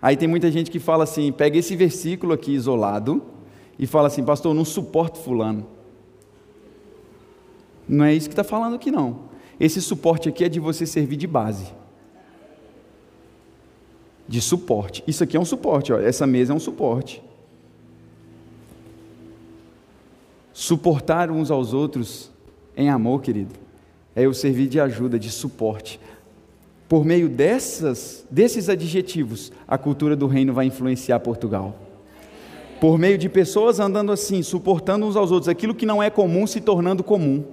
[SPEAKER 2] Aí tem muita gente que fala assim, pega esse versículo aqui isolado e fala assim, pastor, eu não suporto fulano. Não é isso que está falando aqui não. Esse suporte aqui é de você servir de base. De suporte. Isso aqui é um suporte, ó. essa mesa é um suporte. Suportar uns aos outros em amor, querido, é eu servir de ajuda, de suporte. Por meio dessas, desses adjetivos, a cultura do reino vai influenciar Portugal. Por meio de pessoas andando assim, suportando uns aos outros, aquilo que não é comum se tornando comum.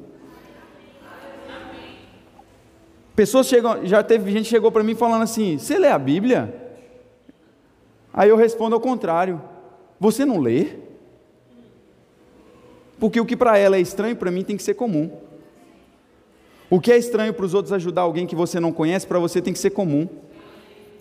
[SPEAKER 2] Pessoas chegam, já teve gente chegou para mim falando assim: "Você lê a Bíblia?" Aí eu respondo ao contrário: "Você não lê?" Porque o que para ela é estranho, para mim tem que ser comum. O que é estranho para os outros ajudar alguém que você não conhece, para você tem que ser comum.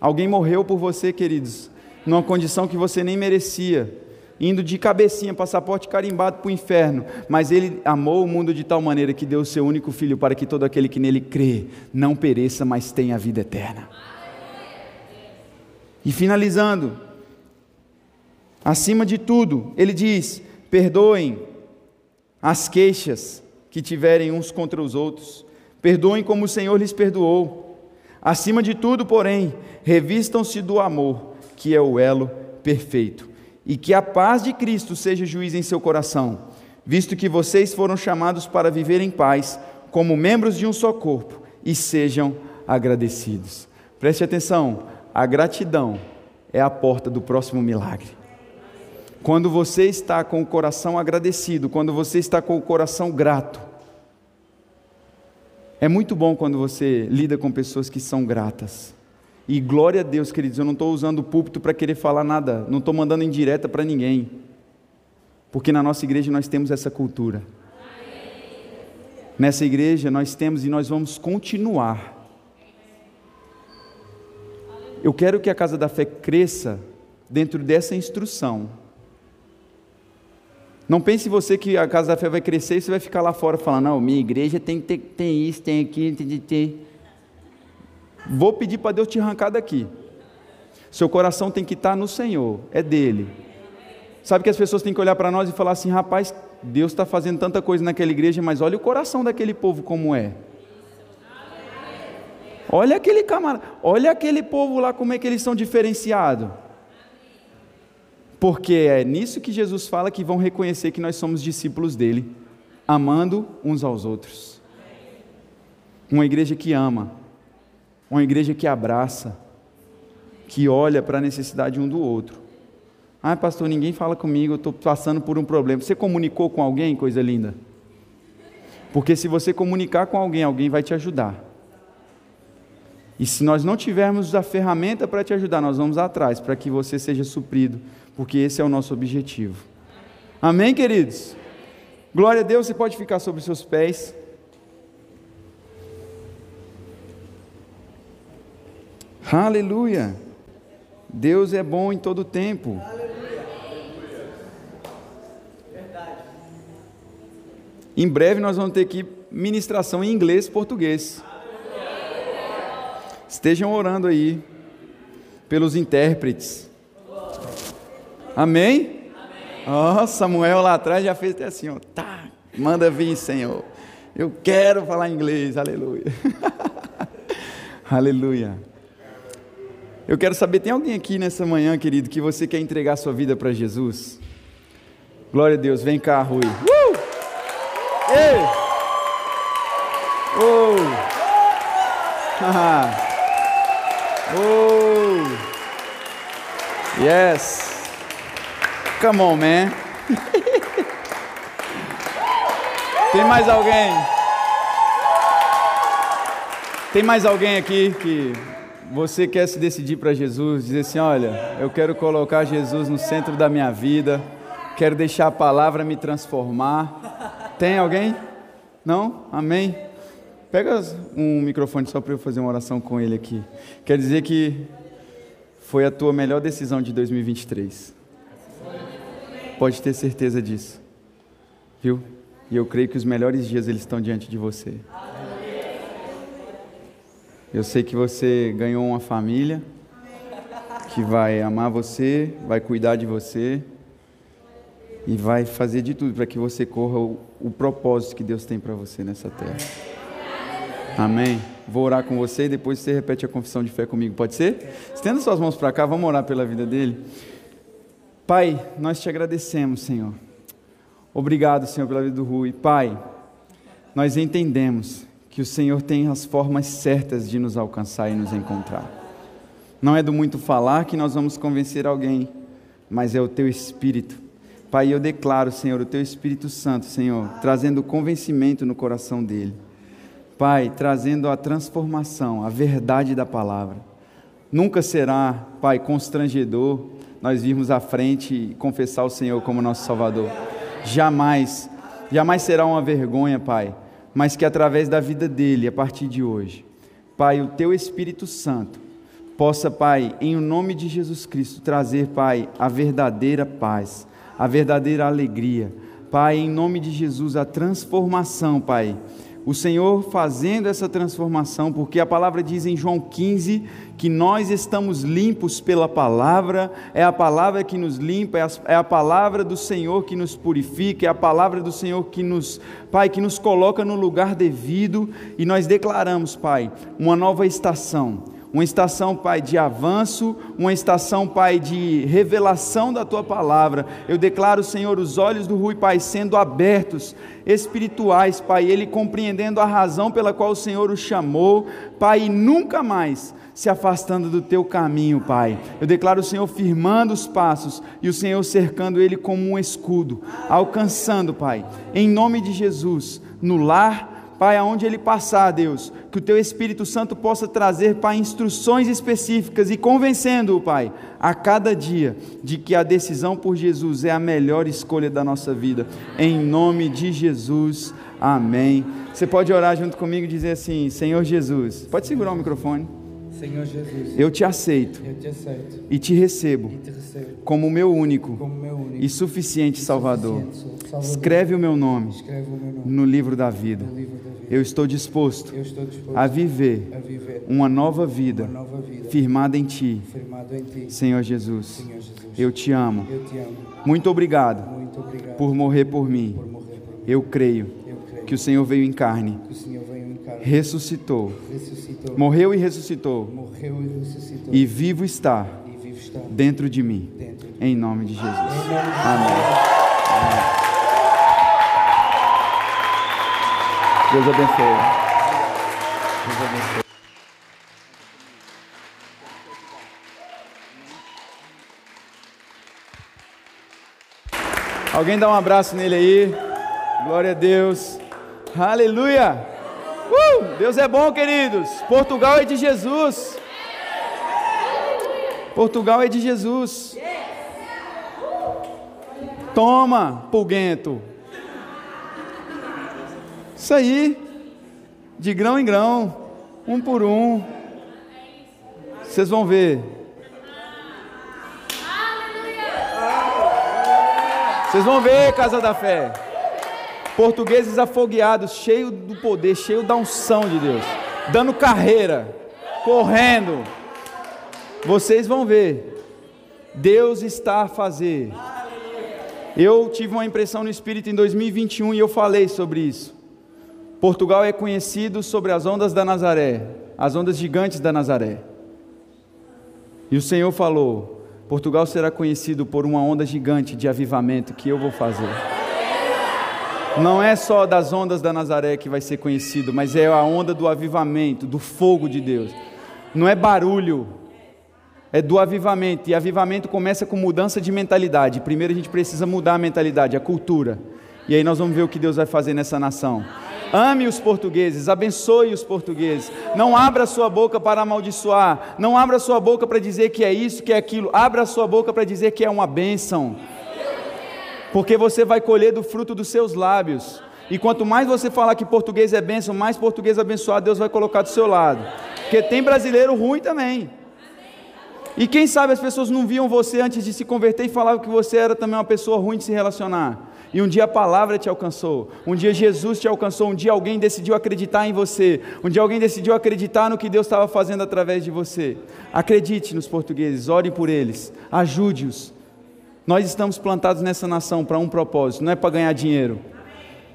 [SPEAKER 2] Alguém morreu por você, queridos, numa condição que você nem merecia. indo de cabecinha, passaporte carimbado para o inferno, mas ele amou o mundo de tal maneira que deu o seu único filho para que todo aquele que nele crê não pereça, mas tenha a vida eterna. E finalizando, acima de tudo, ele diz: perdoem as queixas que tiverem uns contra os outros, perdoem como o Senhor lhes perdoou. Acima de tudo, porém, revistam-se do amor, que é o elo perfeito e que a paz de Cristo seja juiz em seu coração, visto que vocês foram chamados para viver em paz, como membros de um só corpo, e sejam agradecidos. Preste atenção, a gratidão é a porta do próximo milagre. Quando você está com o coração agradecido, quando você está com o coração grato, é muito bom quando você lida com pessoas que são gratas. E glória a Deus, queridos, eu não estou usando o púlpito para querer falar nada, não estou mandando indireta para ninguém. Porque na nossa igreja nós temos essa cultura. Nessa igreja nós temos e nós vamos continuar. Eu quero que a casa da fé cresça dentro dessa instrução. Não pense você que a casa da fé vai crescer e você vai ficar lá fora falando, não, minha igreja tem ter tem isso, tem aquilo, tem, tem, tem. Vou pedir para Deus te arrancar daqui. Seu coração tem que estar no Senhor, é dele. Sabe que as pessoas têm que olhar para nós e falar assim: rapaz, Deus está fazendo tanta coisa naquela igreja, mas olha o coração daquele povo como é. Olha aquele camarada, olha aquele povo lá como é que eles são diferenciados. Porque é nisso que Jesus fala que vão reconhecer que nós somos discípulos dele, amando uns aos outros. Uma igreja que ama, uma igreja que abraça, que olha para a necessidade um do outro. Ah, pastor, ninguém fala comigo, eu estou passando por um problema. Você comunicou com alguém, coisa linda? Porque se você comunicar com alguém, alguém vai te ajudar. E se nós não tivermos a ferramenta para te ajudar, nós vamos atrás para que você seja suprido, porque esse é o nosso objetivo. Amém, queridos? Glória a Deus, você pode ficar sobre os seus pés. Aleluia. Deus é bom em todo tempo. Em breve nós vamos ter aqui ministração em inglês e português. Estejam orando aí pelos intérpretes. Amém? Ó, Samuel lá atrás já fez até assim, ó. Tá, manda vir, Senhor. Eu quero falar inglês. Aleluia. Aleluia. Eu quero saber, tem alguém aqui nessa manhã, querido, que você quer entregar sua vida para Jesus? Glória a Deus, vem cá, Rui. Uh! Ei! Oh! oh! Yes! Come on, man. Tem mais alguém? Tem mais alguém aqui que você quer se decidir para Jesus, dizer assim: olha, eu quero colocar Jesus no centro da minha vida, quero deixar a palavra me transformar. Tem alguém? Não? Amém? Pega um microfone só para eu fazer uma oração com ele aqui. Quer dizer que foi a tua melhor decisão de 2023. Pode ter certeza disso. Viu? E eu creio que os melhores dias eles estão diante de você. Eu sei que você ganhou uma família que vai amar você, vai cuidar de você e vai fazer de tudo para que você corra o, o propósito que Deus tem para você nessa terra. Amém. Vou orar com você e depois você repete a confissão de fé comigo, pode ser? Estenda suas mãos para cá, vamos orar pela vida dele. Pai, nós te agradecemos, Senhor. Obrigado, Senhor, pela vida do Rui. Pai, nós entendemos que o Senhor tem as formas certas de nos alcançar e nos encontrar. Não é do muito falar que nós vamos convencer alguém, mas é o teu Espírito. Pai, eu declaro, Senhor, o teu Espírito Santo, Senhor, trazendo convencimento no coração dele. Pai, trazendo a transformação, a verdade da palavra. Nunca será, Pai, constrangedor nós virmos à frente e confessar o Senhor como nosso Salvador. Jamais, jamais será uma vergonha, Pai mas que através da vida dele, a partir de hoje, Pai, o teu Espírito Santo possa, Pai, em o nome de Jesus Cristo, trazer, Pai, a verdadeira paz, a verdadeira alegria. Pai, em nome de Jesus, a transformação, Pai. O Senhor fazendo essa transformação, porque a palavra diz em João 15 que nós estamos limpos pela palavra, é a palavra que nos limpa, é a, é a, palavra do Senhor que nos purifica, é a palavra do Senhor que nos, Pai, que nos coloca no lugar devido, e nós declaramos, Pai, uma nova estação uma estação, Pai, de avanço, uma estação, Pai, de revelação da tua palavra. Eu declaro, Senhor, os olhos do Rui, Pai, sendo abertos, espirituais, Pai, ele compreendendo a razão pela qual o Senhor o chamou, Pai, e nunca mais se afastando do teu caminho, Pai. Eu declaro o Senhor firmando os passos e o Senhor cercando ele como um escudo, alcançando, Pai, em nome de Jesus, no lar Pai, aonde ele passar, Deus, que o teu Espírito Santo possa trazer, Pai, instruções específicas e convencendo-o, Pai, a cada dia, de que a decisão por Jesus é a melhor escolha da nossa vida. Em nome de Jesus, amém. Você pode orar junto comigo e dizer assim: Senhor Jesus, pode segurar o microfone.
[SPEAKER 3] Senhor Jesus,
[SPEAKER 2] eu te aceito,
[SPEAKER 3] eu te aceito
[SPEAKER 2] e te recebo,
[SPEAKER 3] e te recebo
[SPEAKER 2] como meu único,
[SPEAKER 3] como meu único
[SPEAKER 2] e suficiente
[SPEAKER 3] e
[SPEAKER 2] Salvador.
[SPEAKER 3] suficiente Salvador.
[SPEAKER 2] Escreve o meu nome
[SPEAKER 3] o meu nome
[SPEAKER 2] no livro da vida.
[SPEAKER 3] no livro da vida.
[SPEAKER 2] Eu estou disposto
[SPEAKER 3] Eu estou disposto
[SPEAKER 2] a viver
[SPEAKER 3] a viver
[SPEAKER 2] uma nova vida
[SPEAKER 3] uma nova vida
[SPEAKER 2] firmada em Ti,
[SPEAKER 3] firmado em Ti,
[SPEAKER 2] Senhor Jesus.
[SPEAKER 3] Senhor Jesus.
[SPEAKER 2] Eu te amo.
[SPEAKER 3] Eu te amo.
[SPEAKER 2] Muito obrigado
[SPEAKER 3] Muito obrigado
[SPEAKER 2] por morrer por mim.
[SPEAKER 3] por morrer por mim.
[SPEAKER 2] Eu creio
[SPEAKER 3] Eu creio
[SPEAKER 2] que o Senhor veio em carne,
[SPEAKER 3] veio em carne,
[SPEAKER 2] ressuscitou,
[SPEAKER 3] ressuscitou,
[SPEAKER 2] morreu e ressuscitou,
[SPEAKER 3] morreu e ressuscitou
[SPEAKER 2] e vivo está
[SPEAKER 3] e vivo está
[SPEAKER 2] dentro de mim.
[SPEAKER 3] dentro de
[SPEAKER 2] Em nome de Jesus.
[SPEAKER 3] De
[SPEAKER 2] Amém. Deus abençoe. Deus abençoe. Alguém dá um abraço nele aí. Glória a Deus. Aleluia. Deus é bom, queridos. Portugal é de Jesus. Portugal é de Jesus. Toma, pulguento. Isso aí. De grão em grão, um por um. Vocês vão ver. Vocês vão ver, Casa da Fé. Portugueses afogueados, cheio do poder, cheio da unção de Deus, dando carreira, correndo. Vocês vão ver. Deus está a fazer. Eu tive uma impressão no espírito em 2021 e eu falei sobre isso. Portugal é conhecido sobre as ondas da Nazaré, as ondas gigantes da Nazaré. E o Senhor falou: Portugal será conhecido por uma onda gigante de avivamento que eu vou fazer. Não é só das ondas da Nazaré que vai ser conhecido, mas é a onda do avivamento, do fogo de Deus. Não é barulho, é do avivamento. E avivamento começa com mudança de mentalidade. Primeiro a gente precisa mudar a mentalidade, a cultura. E aí nós vamos ver o que Deus vai fazer nessa nação. Ame os portugueses, abençoe os portugueses. Não abra sua boca para amaldiçoar. Não abra sua boca para dizer que é isso, que é aquilo. Abra sua boca para dizer que é uma bênção. Porque você vai colher do fruto dos seus lábios. E quanto mais você falar que português é bênção, mais português abençoado Deus vai colocar do seu lado. Porque tem brasileiro ruim também. E quem sabe as pessoas não viam você antes de se converter e falavam que você era também uma pessoa ruim de se relacionar. E um dia a palavra te alcançou, um dia Jesus te alcançou, um dia alguém decidiu acreditar em você, um dia alguém decidiu acreditar no que Deus estava fazendo através de você. Acredite nos portugueses, ore por eles, ajude-os. Nós estamos plantados nessa nação para um propósito, não é para ganhar dinheiro.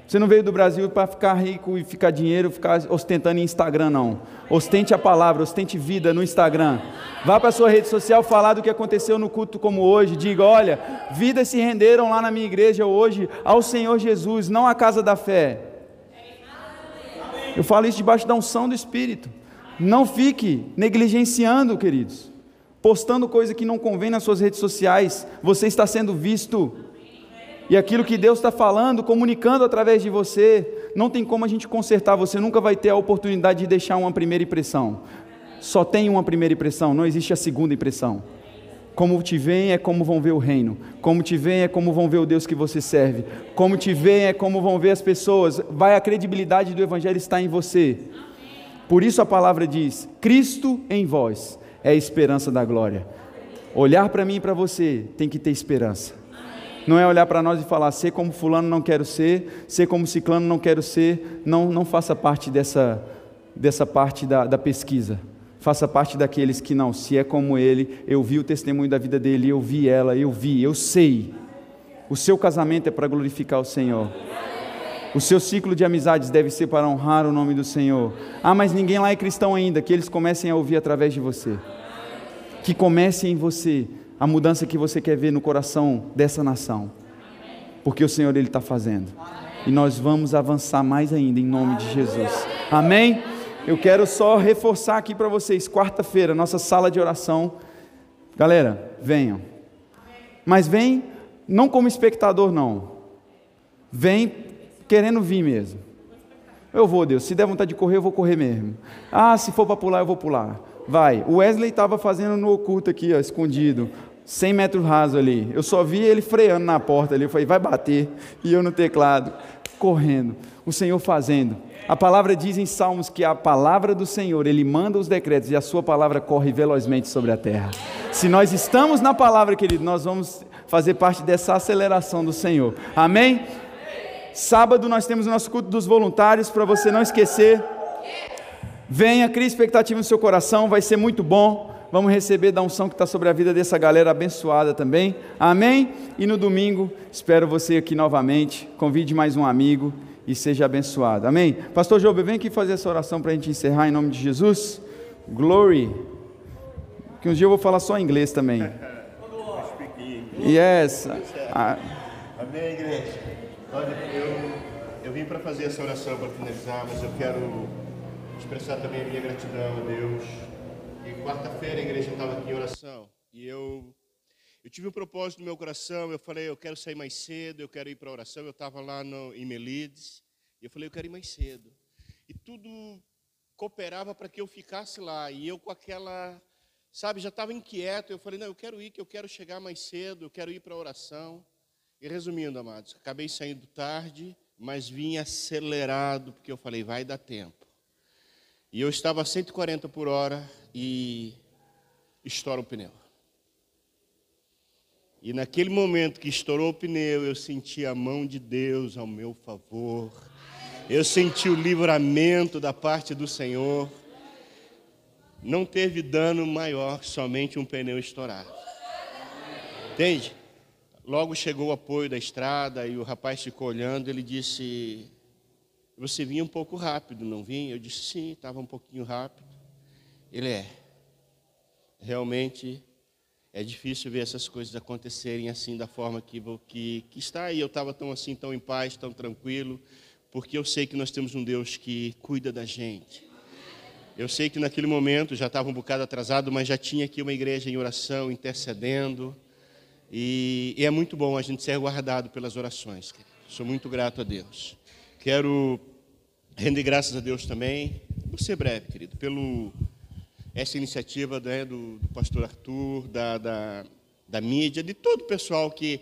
[SPEAKER 2] Você não veio do Brasil para ficar rico e ficar dinheiro, ficar ostentando em Instagram, não. Ostente a palavra, ostente vida no Instagram. Vá para a sua rede social falar do que aconteceu no culto como hoje. Diga: olha, vidas se renderam lá na minha igreja hoje ao Senhor Jesus, não à casa da fé. Eu falo isso debaixo da unção do Espírito. Não fique negligenciando, queridos, postando coisa que não convém nas suas redes sociais. Você está sendo visto. E aquilo que Deus está falando, comunicando através de você, não tem como a gente consertar. Você nunca vai ter a oportunidade de deixar uma primeira impressão. Só tem uma primeira impressão, não existe a segunda impressão. Como te veem é como vão ver o reino. Como te veem é como vão ver o Deus que você serve. Como te veem é como vão ver as pessoas. Vai a credibilidade do evangelho está em você. Por isso a palavra diz: Cristo em vós é a esperança da glória. Olhar para mim e para você tem que ter esperança. Não é olhar para nós e falar, ser como fulano não quero ser, ser como ciclano não quero ser. Não, não faça parte dessa, dessa parte da, da pesquisa. Faça parte daqueles que não, se é como ele, eu vi o testemunho da vida dele, eu vi ela, eu vi, eu sei. O seu casamento é para glorificar o Senhor. O seu ciclo de amizades deve ser para honrar o nome do Senhor. Ah, mas ninguém lá é cristão ainda. Que eles comecem a ouvir através de você. Que comece em você a mudança que você quer ver no coração dessa nação. Porque o Senhor Ele está fazendo. E nós vamos avançar mais ainda em nome de Jesus. Amém? Eu quero só reforçar aqui para vocês. Quarta-feira, nossa sala de oração. Galera, venham. Mas vem não como espectador, não. Vem querendo vir mesmo. Eu vou, Deus. Se der vontade de correr, eu vou correr mesmo. Ah, se for para pular, eu vou pular. Vai. O Wesley estava fazendo no oculto aqui, ó, escondido. 100 metros raso ali. Eu só vi ele freando na porta ali. Eu falei, vai bater. E eu no teclado, correndo. O Senhor fazendo. A palavra diz em Salmos que a palavra do Senhor, Ele manda os decretos e a Sua palavra corre velozmente sobre a terra. Se nós estamos na palavra, querido, nós vamos fazer parte dessa aceleração do Senhor. Amém? Sábado nós temos o nosso culto dos voluntários, para você não esquecer. Venha, crie expectativa no seu coração, vai ser muito bom. Vamos receber da unção que está sobre a vida dessa galera abençoada também. Amém? E no domingo, espero você aqui novamente. Convide mais um amigo e seja abençoado. Amém? Pastor Jobe, vem aqui fazer essa oração para a gente encerrar em nome de Jesus. Glory. Que um dia eu vou falar só inglês também. Yes.
[SPEAKER 4] Amém, igreja. Olha, eu, eu vim para fazer essa oração para finalizar, mas eu quero expressar também a minha gratidão a Deus. E quarta-feira a igreja estava aqui em oração e eu eu tive um propósito no meu coração. Eu falei, eu quero sair mais cedo, eu quero ir para a oração. Eu estava lá no, em Melides e eu falei, eu quero ir mais cedo. E tudo cooperava para que eu ficasse lá. E eu com aquela, sabe, já estava inquieto. Eu falei, não, eu quero ir, que eu quero chegar mais cedo, eu quero ir para a oração. E resumindo, amados, acabei saindo tarde, mas vim acelerado, porque eu falei, vai dar tempo. E eu estava a 140 por hora e estoura o pneu. E naquele momento que estourou o pneu, eu senti a mão de Deus ao meu favor. Eu senti o livramento da parte do Senhor. Não teve dano maior, somente um pneu estourado. Entende? Logo chegou o apoio da estrada e o rapaz ficou olhando. Ele disse: Você vinha um pouco rápido, não vinha? Eu disse: Sim, estava um pouquinho rápido. Ele é. Realmente é difícil ver essas coisas acontecerem assim, da forma que, que, que está aí. Eu estava tão assim, tão em paz, tão tranquilo, porque eu sei que nós temos um Deus que cuida da gente. Eu sei que naquele momento já estava um bocado atrasado, mas já tinha aqui uma igreja em oração, intercedendo. E, e é muito bom a gente ser guardado pelas orações. Sou muito grato a Deus. Quero render graças a Deus também, vou ser breve, querido, pelo essa iniciativa né, do, do, pastor Arthur, da, da, da mídia, de todo o pessoal que,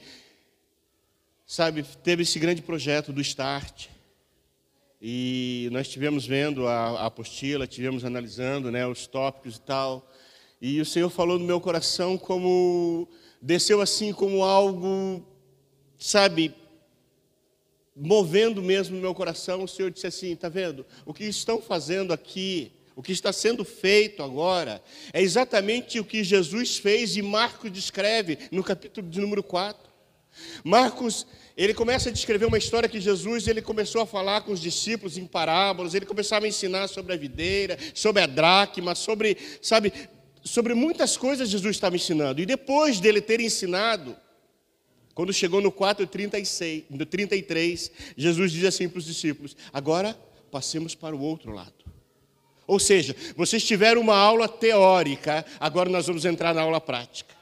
[SPEAKER 4] sabe, teve esse grande projeto do Start. E nós estivemos vendo a, a apostila, estivemos analisando né, os tópicos e tal. E o Senhor falou no meu coração como desceu assim como algo, sabe, movendo mesmo meu coração. O Senhor disse assim: está vendo? O que estão fazendo aqui, o que está sendo feito agora, é exatamente o que Jesus fez e Marcos descreve no capítulo de número 4. Marcos, ele começa a descrever uma história que Jesus, ele começou a falar com os discípulos em parábolas, ele começava a ensinar sobre a videira, sobre a dracma, sobre, sabe, sobre muitas coisas Jesus estava ensinando. E depois dele ter ensinado, quando chegou no 4:36, no 33, Jesus diz assim para os discípulos: "Agora passemos para o outro lado". Ou seja, vocês tiveram uma aula teórica, agora nós vamos entrar na aula prática.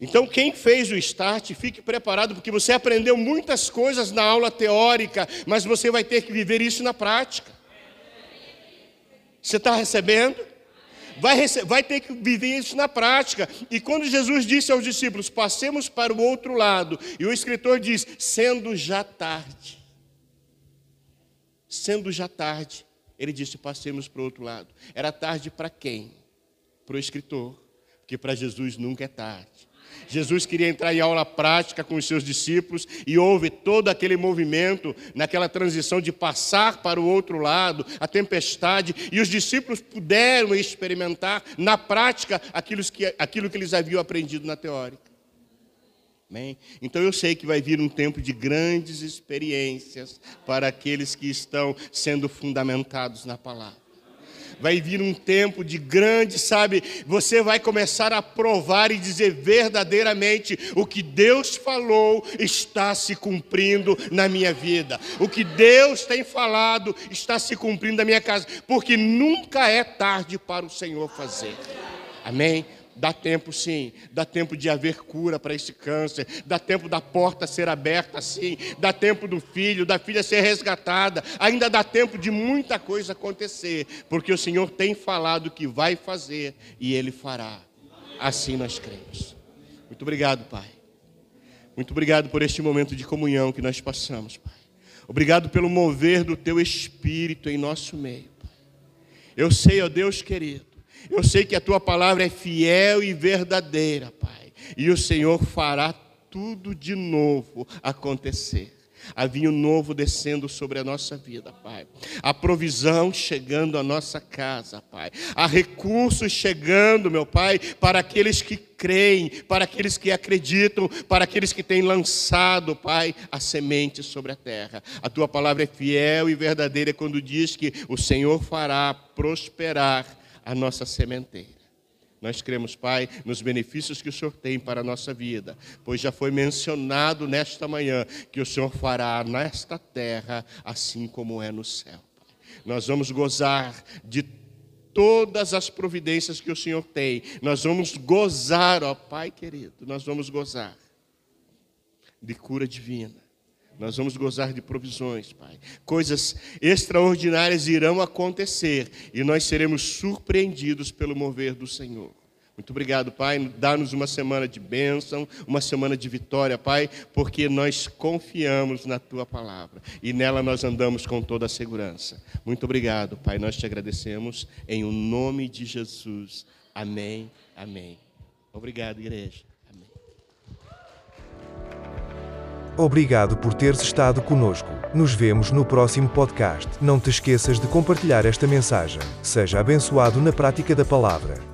[SPEAKER 4] Então, quem fez o start, fique preparado, porque você aprendeu muitas coisas na aula teórica, mas você vai ter que viver isso na prática. Você está recebendo? Vai, vai ter que viver isso na prática. E quando Jesus disse aos discípulos: passemos para o outro lado, e o escritor diz: sendo já tarde. Sendo já tarde, ele disse: passemos para o outro lado. Era tarde para quem? Para o escritor, porque para Jesus nunca é tarde. Jesus queria entrar em aula prática com os seus discípulos e houve todo aquele movimento naquela transição de passar para o outro lado, a tempestade, e os discípulos puderam experimentar na prática aquilo que, aquilo que eles haviam aprendido na teórica. Então eu sei que vai vir um tempo de grandes experiências para aqueles que estão sendo fundamentados na palavra vai vir um tempo de grande, sabe? Você vai começar a provar e dizer verdadeiramente o que Deus falou está se cumprindo na minha vida. O que Deus tem falado está se cumprindo na minha casa, porque nunca é tarde para o Senhor fazer. Amém? Dá tempo sim, dá tempo de haver cura para esse câncer, dá tempo da porta ser aberta sim, dá tempo do filho, da filha ser resgatada, ainda dá tempo de muita coisa acontecer, porque o Senhor tem falado que vai fazer e Ele fará. Assim nós cremos. Muito obrigado, Pai. Muito obrigado por este momento de comunhão que nós passamos, Pai. Obrigado pelo mover do Teu Espírito em nosso meio, Pai. Eu sei, ó Deus querido eu sei que a tua palavra é fiel e verdadeira, Pai. E o Senhor fará tudo de novo acontecer. A vinho novo descendo sobre a nossa vida, Pai. A provisão chegando à nossa casa, Pai. Há recursos chegando, meu Pai, para aqueles que creem, para aqueles que acreditam, para aqueles que têm lançado, Pai, a semente sobre a terra. A tua palavra é fiel e verdadeira quando diz que o Senhor fará prosperar a nossa sementeira. Nós cremos, Pai, nos benefícios que o Senhor tem para a nossa vida, pois já foi mencionado nesta manhã que o Senhor fará nesta terra assim como é no céu. Pai. Nós vamos gozar de todas as providências que o Senhor tem. Nós vamos gozar, ó Pai querido, nós vamos gozar de cura divina nós vamos gozar de provisões, Pai. Coisas extraordinárias irão acontecer e nós seremos surpreendidos pelo mover do Senhor. Muito obrigado, Pai. Dá-nos uma semana de bênção, uma semana de vitória, Pai, porque nós confiamos na Tua palavra e nela nós andamos com toda a segurança. Muito obrigado, Pai. Nós te agradecemos em o nome de Jesus. Amém. Amém. Obrigado, igreja.
[SPEAKER 1] Obrigado por teres estado conosco. Nos vemos no próximo podcast. Não te esqueças de compartilhar esta mensagem. Seja abençoado na prática da palavra.